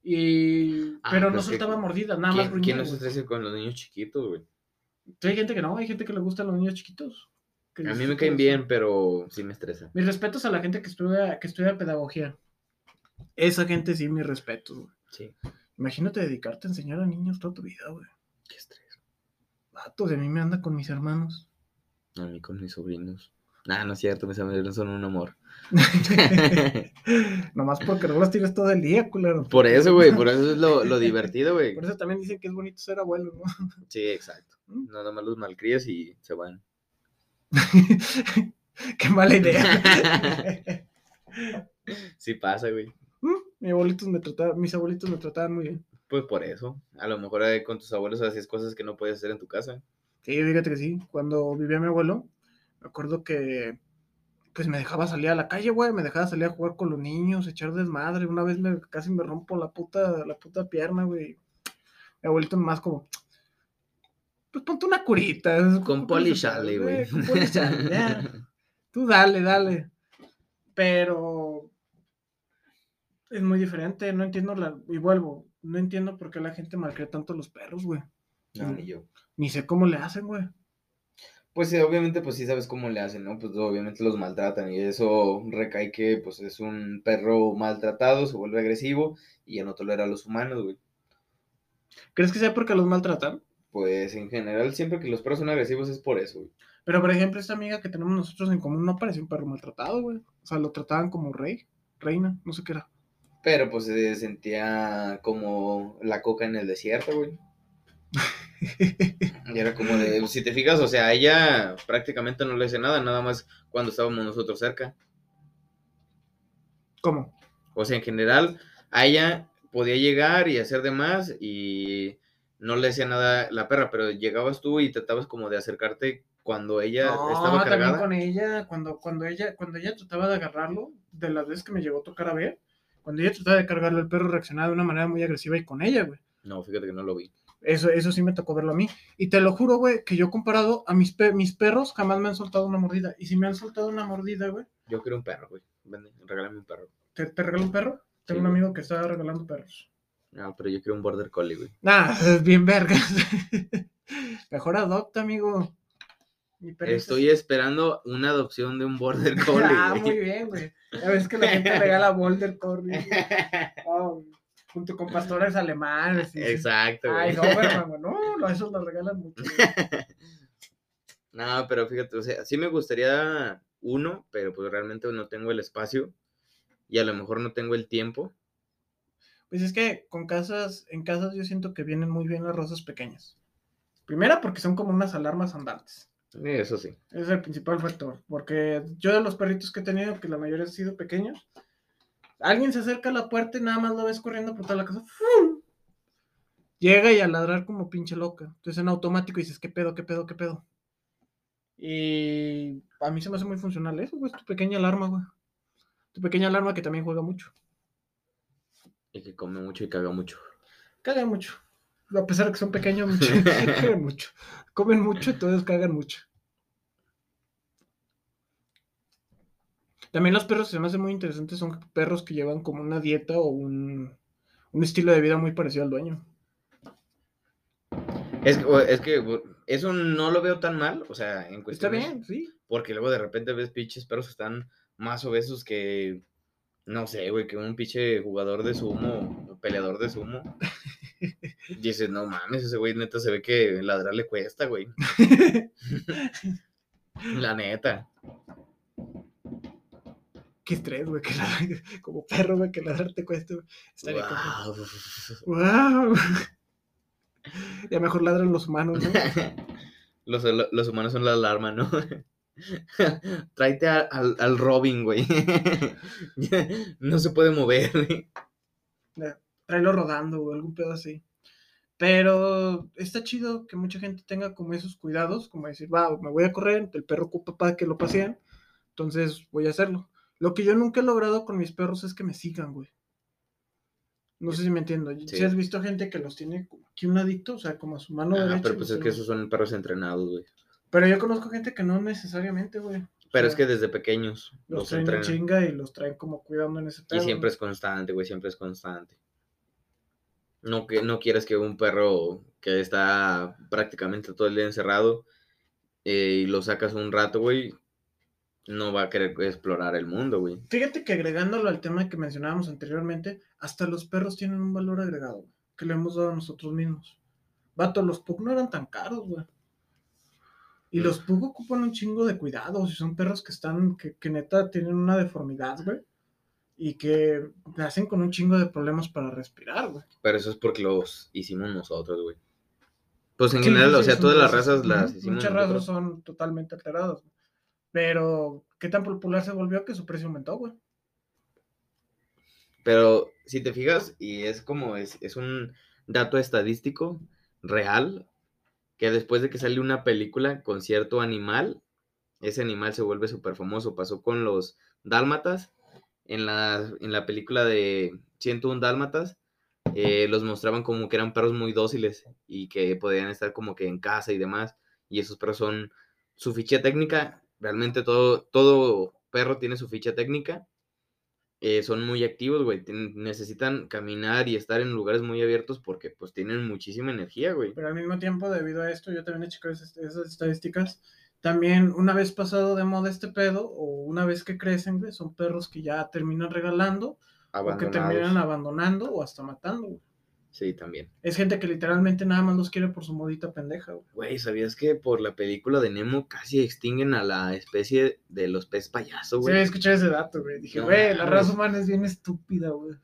Y... Ah, pero pero no es que soltaba mordida, nada más ¿Quién, no se estresa con los niños chiquitos, güey? Sí, Hay gente que no, hay gente que le gustan los niños chiquitos. que A mí me caen bien, pero sí me estresa. Mis respetos a la gente que estudia, que estudia pedagogía. Esa gente sí, mis respetos, güey. Sí. Imagínate dedicarte a enseñar a niños toda tu vida, güey. Qué estrés. Vato, de mí me anda con mis hermanos. A mí con mis sobrinos. Nah, no es cierto, mis sobrinos son un amor. Nomás porque no los tienes todo el día, culero. Por eso, güey, por eso es lo, lo divertido, güey. Por eso también dicen que es bonito ser abuelo, ¿no? Sí, exacto. Nada más los malcrías y se van. Qué mala idea. Sí pasa, güey. Mis abuelitos me trataban, mis abuelitos me trataban muy bien. Pues por eso. A lo mejor eh, con tus abuelos hacías cosas que no puedes hacer en tu casa. Sí, fíjate que sí. Cuando vivía mi abuelo, me acuerdo que pues me dejaba salir a la calle, güey, me dejaba salir a jugar con los niños, echar desmadre. Una vez me casi me rompo la puta, la puta pierna, güey. Mi abuelito más como, pues ponte una curita. Con Poli Charlie, güey. Eh, Con Poli Charlie, ya. Tú dale, dale. Pero es muy diferente, no entiendo la, y vuelvo, no entiendo por qué la gente malcrea tanto a los perros, güey. No, ni yo. Ni sé cómo le hacen, güey. Pues sí, obviamente, pues sí sabes cómo le hacen, ¿no? Pues obviamente los maltratan y eso recae que pues es un perro maltratado, se vuelve agresivo y ya no tolera a los humanos, güey. ¿Crees que sea porque los maltratan? Pues en general, siempre que los perros son agresivos es por eso, güey. Pero, por ejemplo, esta amiga que tenemos nosotros en común no parecía un perro maltratado, güey. O sea, lo trataban como rey, reina, no sé qué era. Pero pues se sentía como la coca en el desierto, güey. Y era como de, si te fijas, o sea, a ella prácticamente no le hace nada, nada más cuando estábamos nosotros cerca. ¿Cómo? O sea, en general, a ella podía llegar y hacer de más y no le hacía nada la perra, pero llegabas tú y tratabas como de acercarte cuando ella estaba también cargada. con ella, cuando, cuando ella, cuando ella trataba de agarrarlo, de las veces que me llegó a tocar a ver, cuando ella trataba de cargarlo, el perro reaccionaba de una manera muy agresiva y con ella, güey. No, fíjate que no lo vi. Eso, eso sí me tocó verlo a mí. Y te lo juro, güey, que yo comparado a mis, pe- mis perros, jamás me han soltado una mordida. Y si me han soltado una mordida, güey, Yo quiero un perro, güey. Vende, regálame un perro. ¿te, te regalo un perro? Tengo Sí, un güey. amigo que está regalando perros. No, pero yo quiero un border collie, güey. Nah, es bien vergas. Mejor adopta, amigo. Mi perrito es- Estoy esperando una adopción de un border collie, ah, muy bien, güey. Ya ves que la gente regala Boulder Collie. Oh, junto con pastores alemanes. y- Exacto. Ay, no, güey, no, no, esos los regalan mucho. güey. No, pero fíjate, o sea, sí me gustaría uno, pero pues realmente no tengo el espacio y a lo mejor no tengo el tiempo. Pues es que con casas, en casas yo siento que vienen muy bien las rosas pequeñas. Primera porque son como unas alarmas andantes. Eso sí. Es el principal factor. Porque yo de los perritos que he tenido, que la mayoría han sido pequeños, alguien se acerca a la puerta y nada más lo ves corriendo por toda la casa. ¡fum! Llega y a ladrar como pinche loca. Entonces en automático dices, ¿qué pedo, qué pedo, qué pedo? Y a mí se me hace muy funcional eso, güey. Tu pequeña alarma, güey. Tu pequeña alarma que también juega mucho. Y que come mucho y caga mucho. Cagan mucho. A pesar de que son pequeños, mucho, cagan mucho. Comen mucho, entonces cagan mucho. También los perros se me hacen muy interesantes, son perros que llevan como una dieta o un, un estilo de vida muy parecido al dueño. Es, que- es que eso no lo veo tan mal, o sea, en Está cuestión. bien, sí. Porque luego de repente ves pinches perros que están más obesos que, no sé, güey, que un pinche jugador de sumo, peleador de sumo. Dices, no mames, ese güey neta se ve que ladrar le cuesta, güey. La neta. Qué estrés, güey, que ladrar, como perro, güey, que ladrar te cueste, güey. Estaría. Guau. ¡Wow! Ya mejor ladran los humanos, ¿no? Los, los humanos son la alarma, ¿no? Tráete a- al, al Robin, güey. no se puede mover, güey. Tráelo rodando o algún pedo así. Pero está chido que mucha gente tenga como esos cuidados, como decir, va, me voy a correr, el perro ocupa para que lo paseen, entonces voy a hacerlo. Lo que yo nunca he logrado con mis perros es que me sigan, güey. No sé si me entiendo. Si Sí. has visto gente que los tiene aquí un adicto, o sea, como a su mano Ah, derecha. pero pues es que esos son perros entrenados, güey. Pero yo conozco gente que no necesariamente, güey. Pero O es que desde pequeños los los traen en entrenan. chinga y los traen como cuidando en ese pedo. Y siempre es constante, güey, siempre es constante. No, que, no quieres que un perro que está prácticamente todo el día encerrado eh, y lo sacas un rato, güey, no va a querer explorar el mundo, güey. Fíjate que agregándolo al tema que mencionábamos anteriormente, hasta los perros tienen un valor agregado, güey, que le hemos dado a nosotros mismos. Vato, los Pug no eran tan caros, güey. Y Mm. los Pug ocupan un chingo de cuidados y son perros que están, que, que neta tienen una deformidad, güey. Y que nacen con un chingo de problemas para respirar, güey. Pero eso es porque los hicimos nosotros, güey. Pues en Sí, general, sí, o sea, todas las razas las hicimos Muchas nosotros. razas son totalmente alteradas. güey. Pero, ¿qué tan popular se volvió que su precio aumentó, güey? Pero si te fijas, y es como, es, es un dato estadístico real, que después de que sale una película con cierto animal, ese animal se vuelve súper famoso. Pasó con los dálmatas, en la, en la película de 101 dálmatas, eh, los mostraban como que eran perros muy dóciles y que podían estar como que en casa y demás, y esos perros son su ficha técnica, realmente todo, todo perro tiene su ficha técnica, eh, son muy activos, güey. necesitan caminar y estar en lugares muy abiertos porque pues tienen muchísima energía, güey. Pero al mismo tiempo, debido a esto, yo también he checado esas, esas estadísticas. También, una vez pasado de moda este pedo, o una vez que crecen, güey, son perros que ya terminan regalando, o que terminan abandonando, o hasta matando, güey. Sí, también. Es gente que literalmente nada más los quiere por su modita pendeja, güey. Güey, ¿sabías que por la película de Nemo casi extinguen a la especie de los pez payaso, Sí, güey? había escuchado ese dato, güey. Dije, No güey, la raza humana es bien estúpida, güey.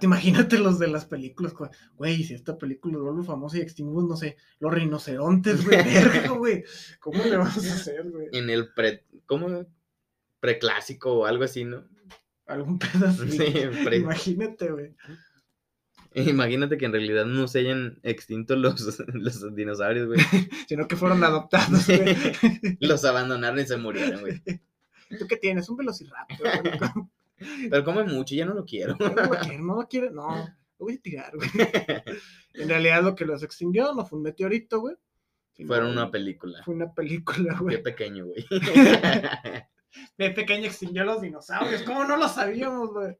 Te imagínate los de las películas, güey. Güey, si esta película vuelve famosa y extinguimos, no sé, los rinocerontes, güey. Verga, güey. ¿Cómo le vamos a hacer, güey? En el pre... ¿Cómo? Preclásico o algo así, ¿no? Algún pedazo. Sí, pre- Imagínate, güey. Imagínate que en realidad no se hayan extinto los, los dinosaurios, güey. Sino que fueron adoptados, güey. Los abandonaron y se murieron, güey. ¿Tú qué tienes? Un velociraptor, Pero come mucho, ya no lo quiero. No lo quiero, no lo quiero, no. Lo voy a tirar, güey. En realidad lo que los extinguió no fue un meteorito, güey. Fueron una película. Fue una película, Qué güey. pequeño, güey. De pequeño extinguió a los dinosaurios. ¿Cómo no lo sabíamos, güey?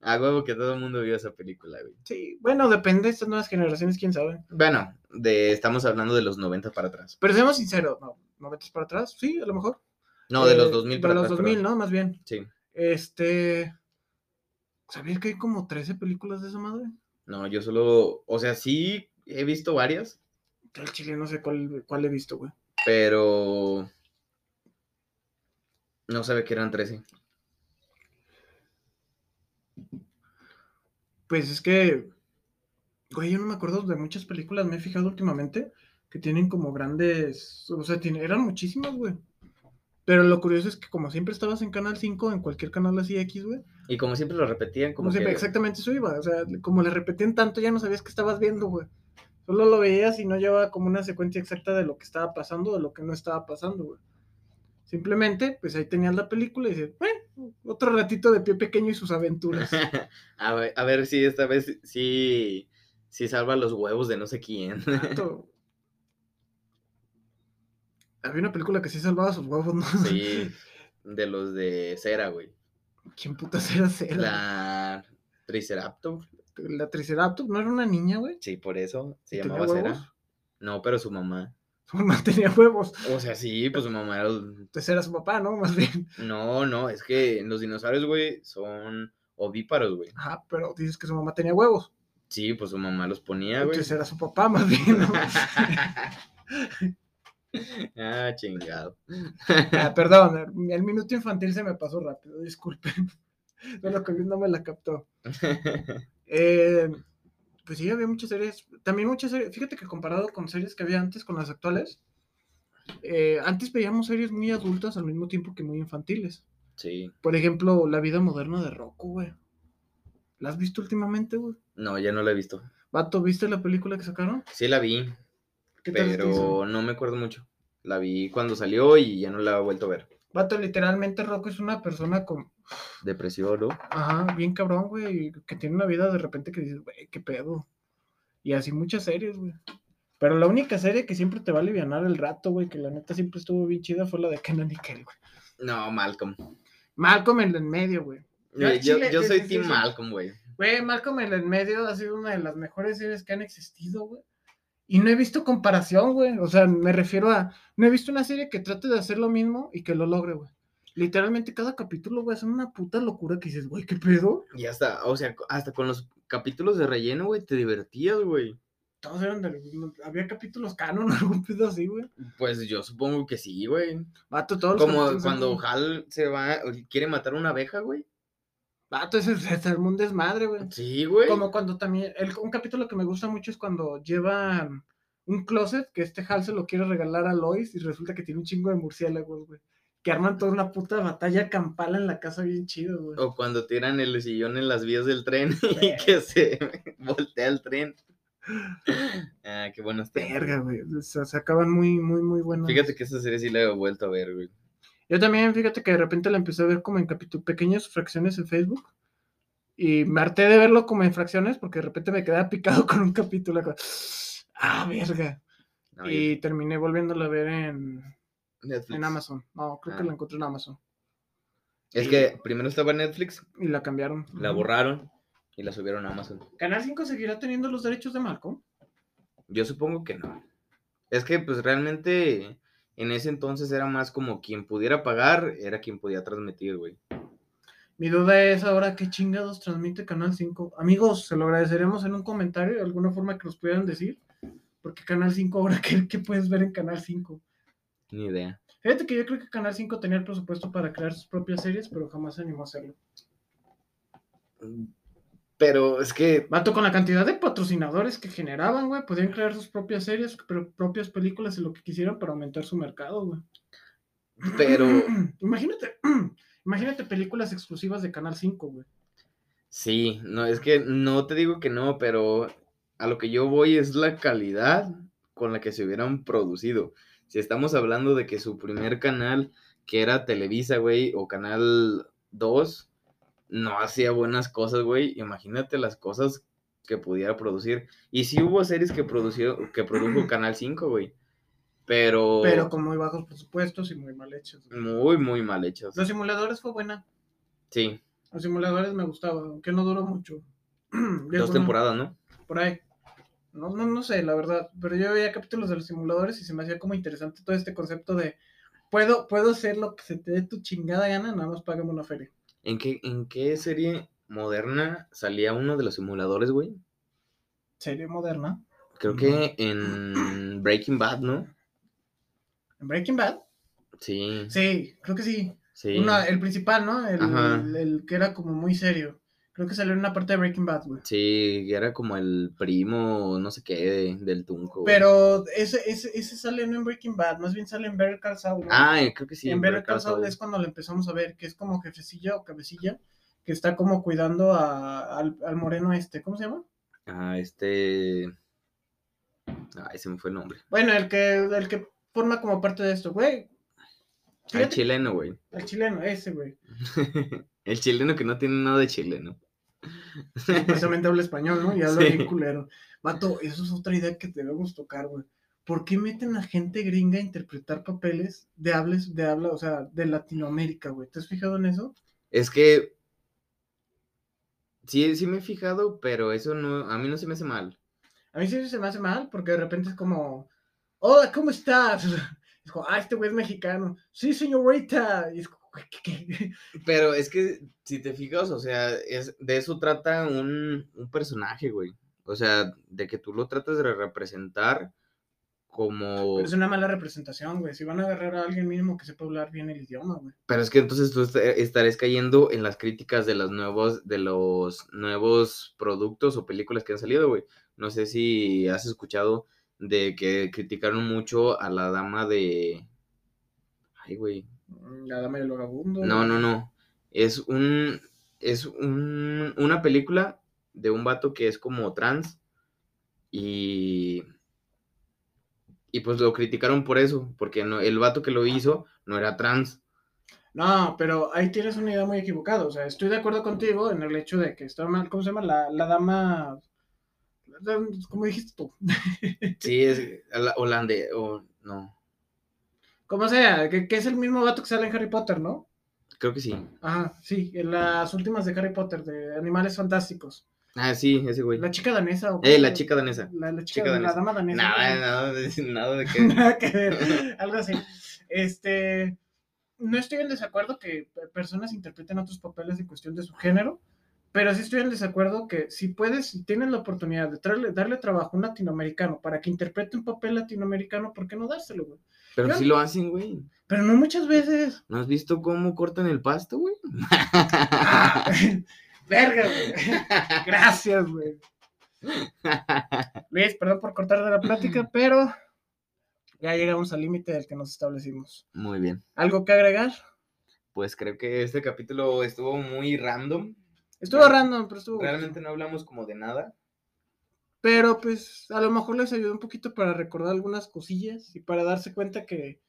A huevo que todo el mundo vio esa película, güey. Sí, bueno, depende de estas nuevas generaciones, quién sabe. Bueno, de, estamos hablando de los 90 para atrás. Pero seamos sinceros, no, ¿no metes para atrás? Sí, a lo mejor. No, de Eh, los 2000 para De los atrás. 2000, perdón. ¿no? Más bien. Sí. Este. ¿Sabías que hay como 13 películas de esa madre? No, yo solo. O sea, sí he visto varias, al chile no sé cuál, cuál he visto, güey. pero. No sabe que eran 13. Pues es que. Güey, yo no me acuerdo de muchas películas, me he fijado últimamente que tienen como grandes. O sea, tiene- eran muchísimas, güey. Pero lo curioso es que como siempre estabas en Canal 5, en cualquier canal así X, güey. Y como siempre lo repetían, como Como siempre, que- exactamente eso iba. O sea, como le repetían tanto, ya no sabías qué estabas viendo, güey. Solo lo veías y no llevaba como una secuencia exacta de lo que estaba pasando o de lo que no estaba pasando, güey. Simplemente, pues ahí tenías la película y dices, bueno, otro ratito de pie pequeño y sus aventuras. a, ver, a ver si esta vez sí, sí salva los huevos de no sé quién. Vato. Había una película que sí salvaba sus huevos, ¿no? sí, de los de cera, güey. ¿Quién putas era Cera? La Triceratops. La Triceratops, ¿no era una niña, güey? Sí, por eso se ¿Y tenía llamaba huevos? cera. No, pero su mamá. Su mamá tenía huevos. O sea, sí, pues su mamá era. Entonces era su papá, ¿no? Más bien. No, no, es que los dinosaurios, güey, son ovíparos, güey. Ajá, pero dices que su mamá tenía huevos. Sí, pues su mamá los ponía, güey. Entonces era su papá, más bien, ¿no? Ah, chingado. Ah, perdón, el minuto infantil se me pasó rápido, disculpen. Solo que no me la captó. Eh, pues sí, había muchas series. También muchas series. Fíjate que comparado con series que había antes con las actuales, eh, antes veíamos series muy adultas al mismo tiempo que muy infantiles. Sí. Por ejemplo, La vida moderna de Rocco, güey. ¿La has visto últimamente, güey? No, ya no la he visto. Vato, ¿viste la película que sacaron? Sí la vi, ¿Qué tal te hizo? pero no me acuerdo mucho. La vi cuando salió y ya no la he vuelto a ver. Vato, literalmente Rocco es una persona con. Depresión, ¿no? Ajá, bien cabrón, güey. Que tiene una vida de repente que dices, güey, qué pedo. Y así muchas series, güey. Pero la única serie que siempre te va a aliviar el rato, güey, que la neta siempre estuvo bien chida, fue la de Kenan y Kel, güey. No, Malcolm. Malcolm en el en medio, güey. Yo Yo, yo soy Team Malcolm, güey. Güey, Malcolm en el medio ha sido una de las mejores series que han existido, güey. Y no he visto comparación, güey. O sea, me refiero a. No he visto una serie que trate de hacer lo mismo y que lo logre, güey. Literalmente cada capítulo, güey, es una puta locura que dices, güey, ¿qué pedo? Y hasta, o sea, hasta con los capítulos de relleno, güey, te divertías, güey. Todos eran de. Había capítulos canon o algún pedo así, güey. Pues yo supongo que sí, güey. Vato, todos los Como cuando Hal se va, quiere matar a una abeja, güey. Vato, ese es, es un desmadre, güey. Sí, güey. Como cuando también. El, un capítulo que me gusta mucho es cuando llevan un closet que este Hal se lo quiere regalar a Lois y resulta que tiene un chingo de murciélagos, güey. Que arman toda una puta batalla campal en la casa bien chido, güey. O cuando tiran el sillón en las vías del tren y que se voltea el tren. Ah, qué tiempos. Verga, güey. O sea, se acaban muy, muy, muy buenos. Fíjate que esa serie sí la he vuelto a ver, güey. Yo también, fíjate que de repente la empecé a ver como en capítulos, pequeñas fracciones en Facebook. Y me harté de verlo como en fracciones porque de repente me quedaba picado con un capítulo. Ah, verga. No, y terminé volviéndola a ver en, Netflix. en Amazon. No, creo que Ah. la encontré en Amazon. Es que primero estaba en Netflix, Y la cambiaron. la borraron y la subieron a Amazon. ¿Canal 5 seguirá teniendo los derechos de Malcolm? Yo supongo que no. Es que pues realmente en ese entonces era más como quien pudiera pagar, era quien podía transmitir, güey. Mi duda es ahora qué chingados transmite Canal 5. Amigos, se lo agradeceremos en un comentario, de alguna forma que nos pudieran decir. Porque Canal 5 ahora, ¿qué, qué puedes ver en Canal 5? Ni idea. Fíjate que yo creo que Canal 5 tenía el presupuesto para crear sus propias series, pero jamás se animó a hacerlo. Pero es que Vato, con la cantidad de patrocinadores que generaban, güey, podían crear sus propias series, pero propias películas y lo que quisieran para aumentar su mercado, güey. Pero imagínate, imagínate películas exclusivas de Canal 5, güey. sí, no, es que no te digo que no, pero a lo que yo voy es la calidad con la que se hubieran producido. Si estamos hablando de que su primer canal, que era Televisa, güey, o Canal 2, no hacía buenas cosas, güey, imagínate las cosas que pudiera producir. Y sí hubo series que produció, que produjo Canal 5, güey. Pero, Pero con muy bajos presupuestos y muy mal hechos. güey. muy, muy mal hechas. Los simuladores fue buena. Sí, Los simuladores me gustaban, aunque no duró mucho. Dos temporadas, ¿no? Por ahí. No, no, no sé, la verdad. Pero yo veía capítulos de los simuladores y se me hacía como interesante todo este concepto de puedo, puedo hacer lo que se te dé tu chingada gana, nada más págame una feria. ¿En qué, ¿En qué serie moderna salía uno de los simuladores, güey? Serie moderna. Creo que en Breaking Bad, ¿no? ¿En Breaking Bad? Sí, Sí, creo que sí. sí. Una, el principal, ¿no? El, Ajá. el- el que era como muy serio. Creo que salió en una parte de Breaking Bad, güey. Sí, era como el primo, no sé qué, de- del Tunco. güey. Pero ese, ese, ese sale no en Breaking Bad, más bien sale en Better Call Saul. Ah, eh, creo que sí. en Better Better Call Saul. Es cuando lo empezamos a ver, que es como jefecilla o cabecilla, que está como cuidando a- al, al moreno este, ¿cómo se llama? Ah, este. Ay, se me fue el nombre. Bueno, el que, el que forma como parte de esto, güey. El chileno, güey. el chileno, ese, güey. el chileno que no tiene nada de chileno. Precisamente habla español, ¿no? Y habla Sí. bien culero. Vato, eso es otra idea que debemos tocar, güey. ¿Por qué meten a gente gringa a interpretar papeles de hables, de habla, o sea, de Latinoamérica, güey? ¿Te has fijado en eso? Es que. Sí, sí me he fijado, pero eso no. A mí no se me hace mal. A mí sí se me hace mal, porque de repente es como, hola, ¿cómo estás? Es como, ah, este güey es mexicano. Sí, señorita. Y es como. Pero es que si te fijas, o sea, es, de eso trata un, un personaje, güey. O sea, de que tú lo tratas de representar como... Pero es una mala representación, güey. Si van a agarrar a alguien mínimo que sepa hablar bien el idioma, güey. Pero es que entonces tú est- estarás cayendo en las críticas de los nuevos, de los nuevos productos o películas que han salido, güey. No sé si has escuchado de que criticaron mucho a la dama de... Ay, güey. La dama del vagabundo. No, no, no. Es un. Es un, una película de un vato que es como trans. Y. Y pues lo criticaron por eso. Porque no, el vato que lo hizo no era trans. No, pero ahí tienes una idea muy equivocada. O sea, estoy de acuerdo contigo en el hecho de que está mal. ¿Cómo se llama? La, la dama. ¿Cómo dijiste tú? Sí, es hola- holandés. O no. Como sea, que, que es el mismo vato que sale en Harry Potter, ¿no? Creo que sí. Ajá, sí, en las últimas de Harry Potter, de Animales Fantásticos. Ah, sí, ese güey. La chica danesa. ¿o Eh, la chica danesa. La, la chica, chica la danesa. dama danesa. Nada, nada, nada de que. Nada que ver, algo así. Este, no estoy en desacuerdo que personas interpreten otros papeles en cuestión de su género, pero sí estoy en desacuerdo que si puedes, si tienes la oportunidad de traerle- darle trabajo a un latinoamericano para que interprete un papel latinoamericano, ¿por qué no dárselo, güey? Pero Yo- sí lo hacen, güey. Pero no muchas veces. ¿No has visto cómo cortan el pasto, güey? Ah, Verga, güey. Gracias, güey. Luis, perdón por cortar de la plática, pero ya llegamos al límite del que nos establecimos. Muy bien. ¿Algo que agregar? Pues creo que este capítulo estuvo muy random. Estuvo random, pero estuvo. Realmente no hablamos como de nada. Pero pues a lo mejor les ayudó un poquito para recordar algunas cosillas y para darse cuenta que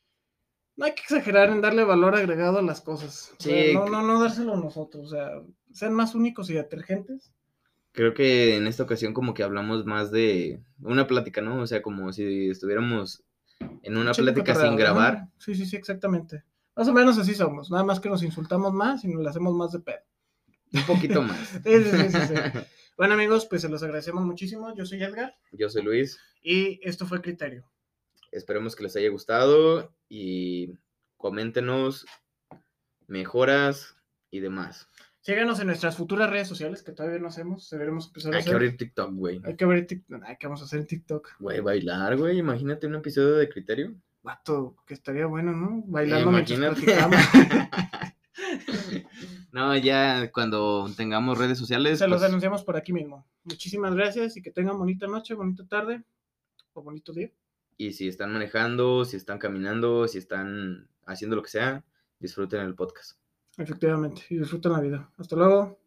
no hay que exagerar en darle valor agregado a las cosas. O sea, Sí, no, no, no dárselo a nosotros. O sea, sean más únicos y detergentes. Creo que en esta ocasión como que hablamos más de una plática, ¿no? O sea, como si estuviéramos en una Chico plática sin grabar. Sí, sí, sí, exactamente. Más o menos así somos. Nada más que nos insultamos más y nos la hacemos más de pedo. Un poquito más. Sí, sí, sí. Bueno, amigos, pues se los agradecemos muchísimo. Yo soy Edgar Yo soy Luis. y esto fue Criterio. Esperemos que les haya gustado y coméntenos mejoras y demás. Síganos en nuestras futuras redes sociales que todavía no hacemos. Deberemos empezar a Hay que abrir TikTok, güey. Hay que abrir TikTok. Ay, ¿qué vamos a hacer en TikTok? Güey, bailar, güey. Imagínate un episodio de criterio. Vato, que estaría bueno, ¿no? Bailando mientras Imagínate. platicamos. no, ya cuando tengamos redes sociales. Se los pues, anunciamos por aquí mismo. Muchísimas gracias y que tengan bonita noche, bonita tarde o bonito día. Y si están manejando, si están caminando, si están haciendo lo que sea, disfruten el podcast. Efectivamente. Y disfruten la vida. Hasta luego.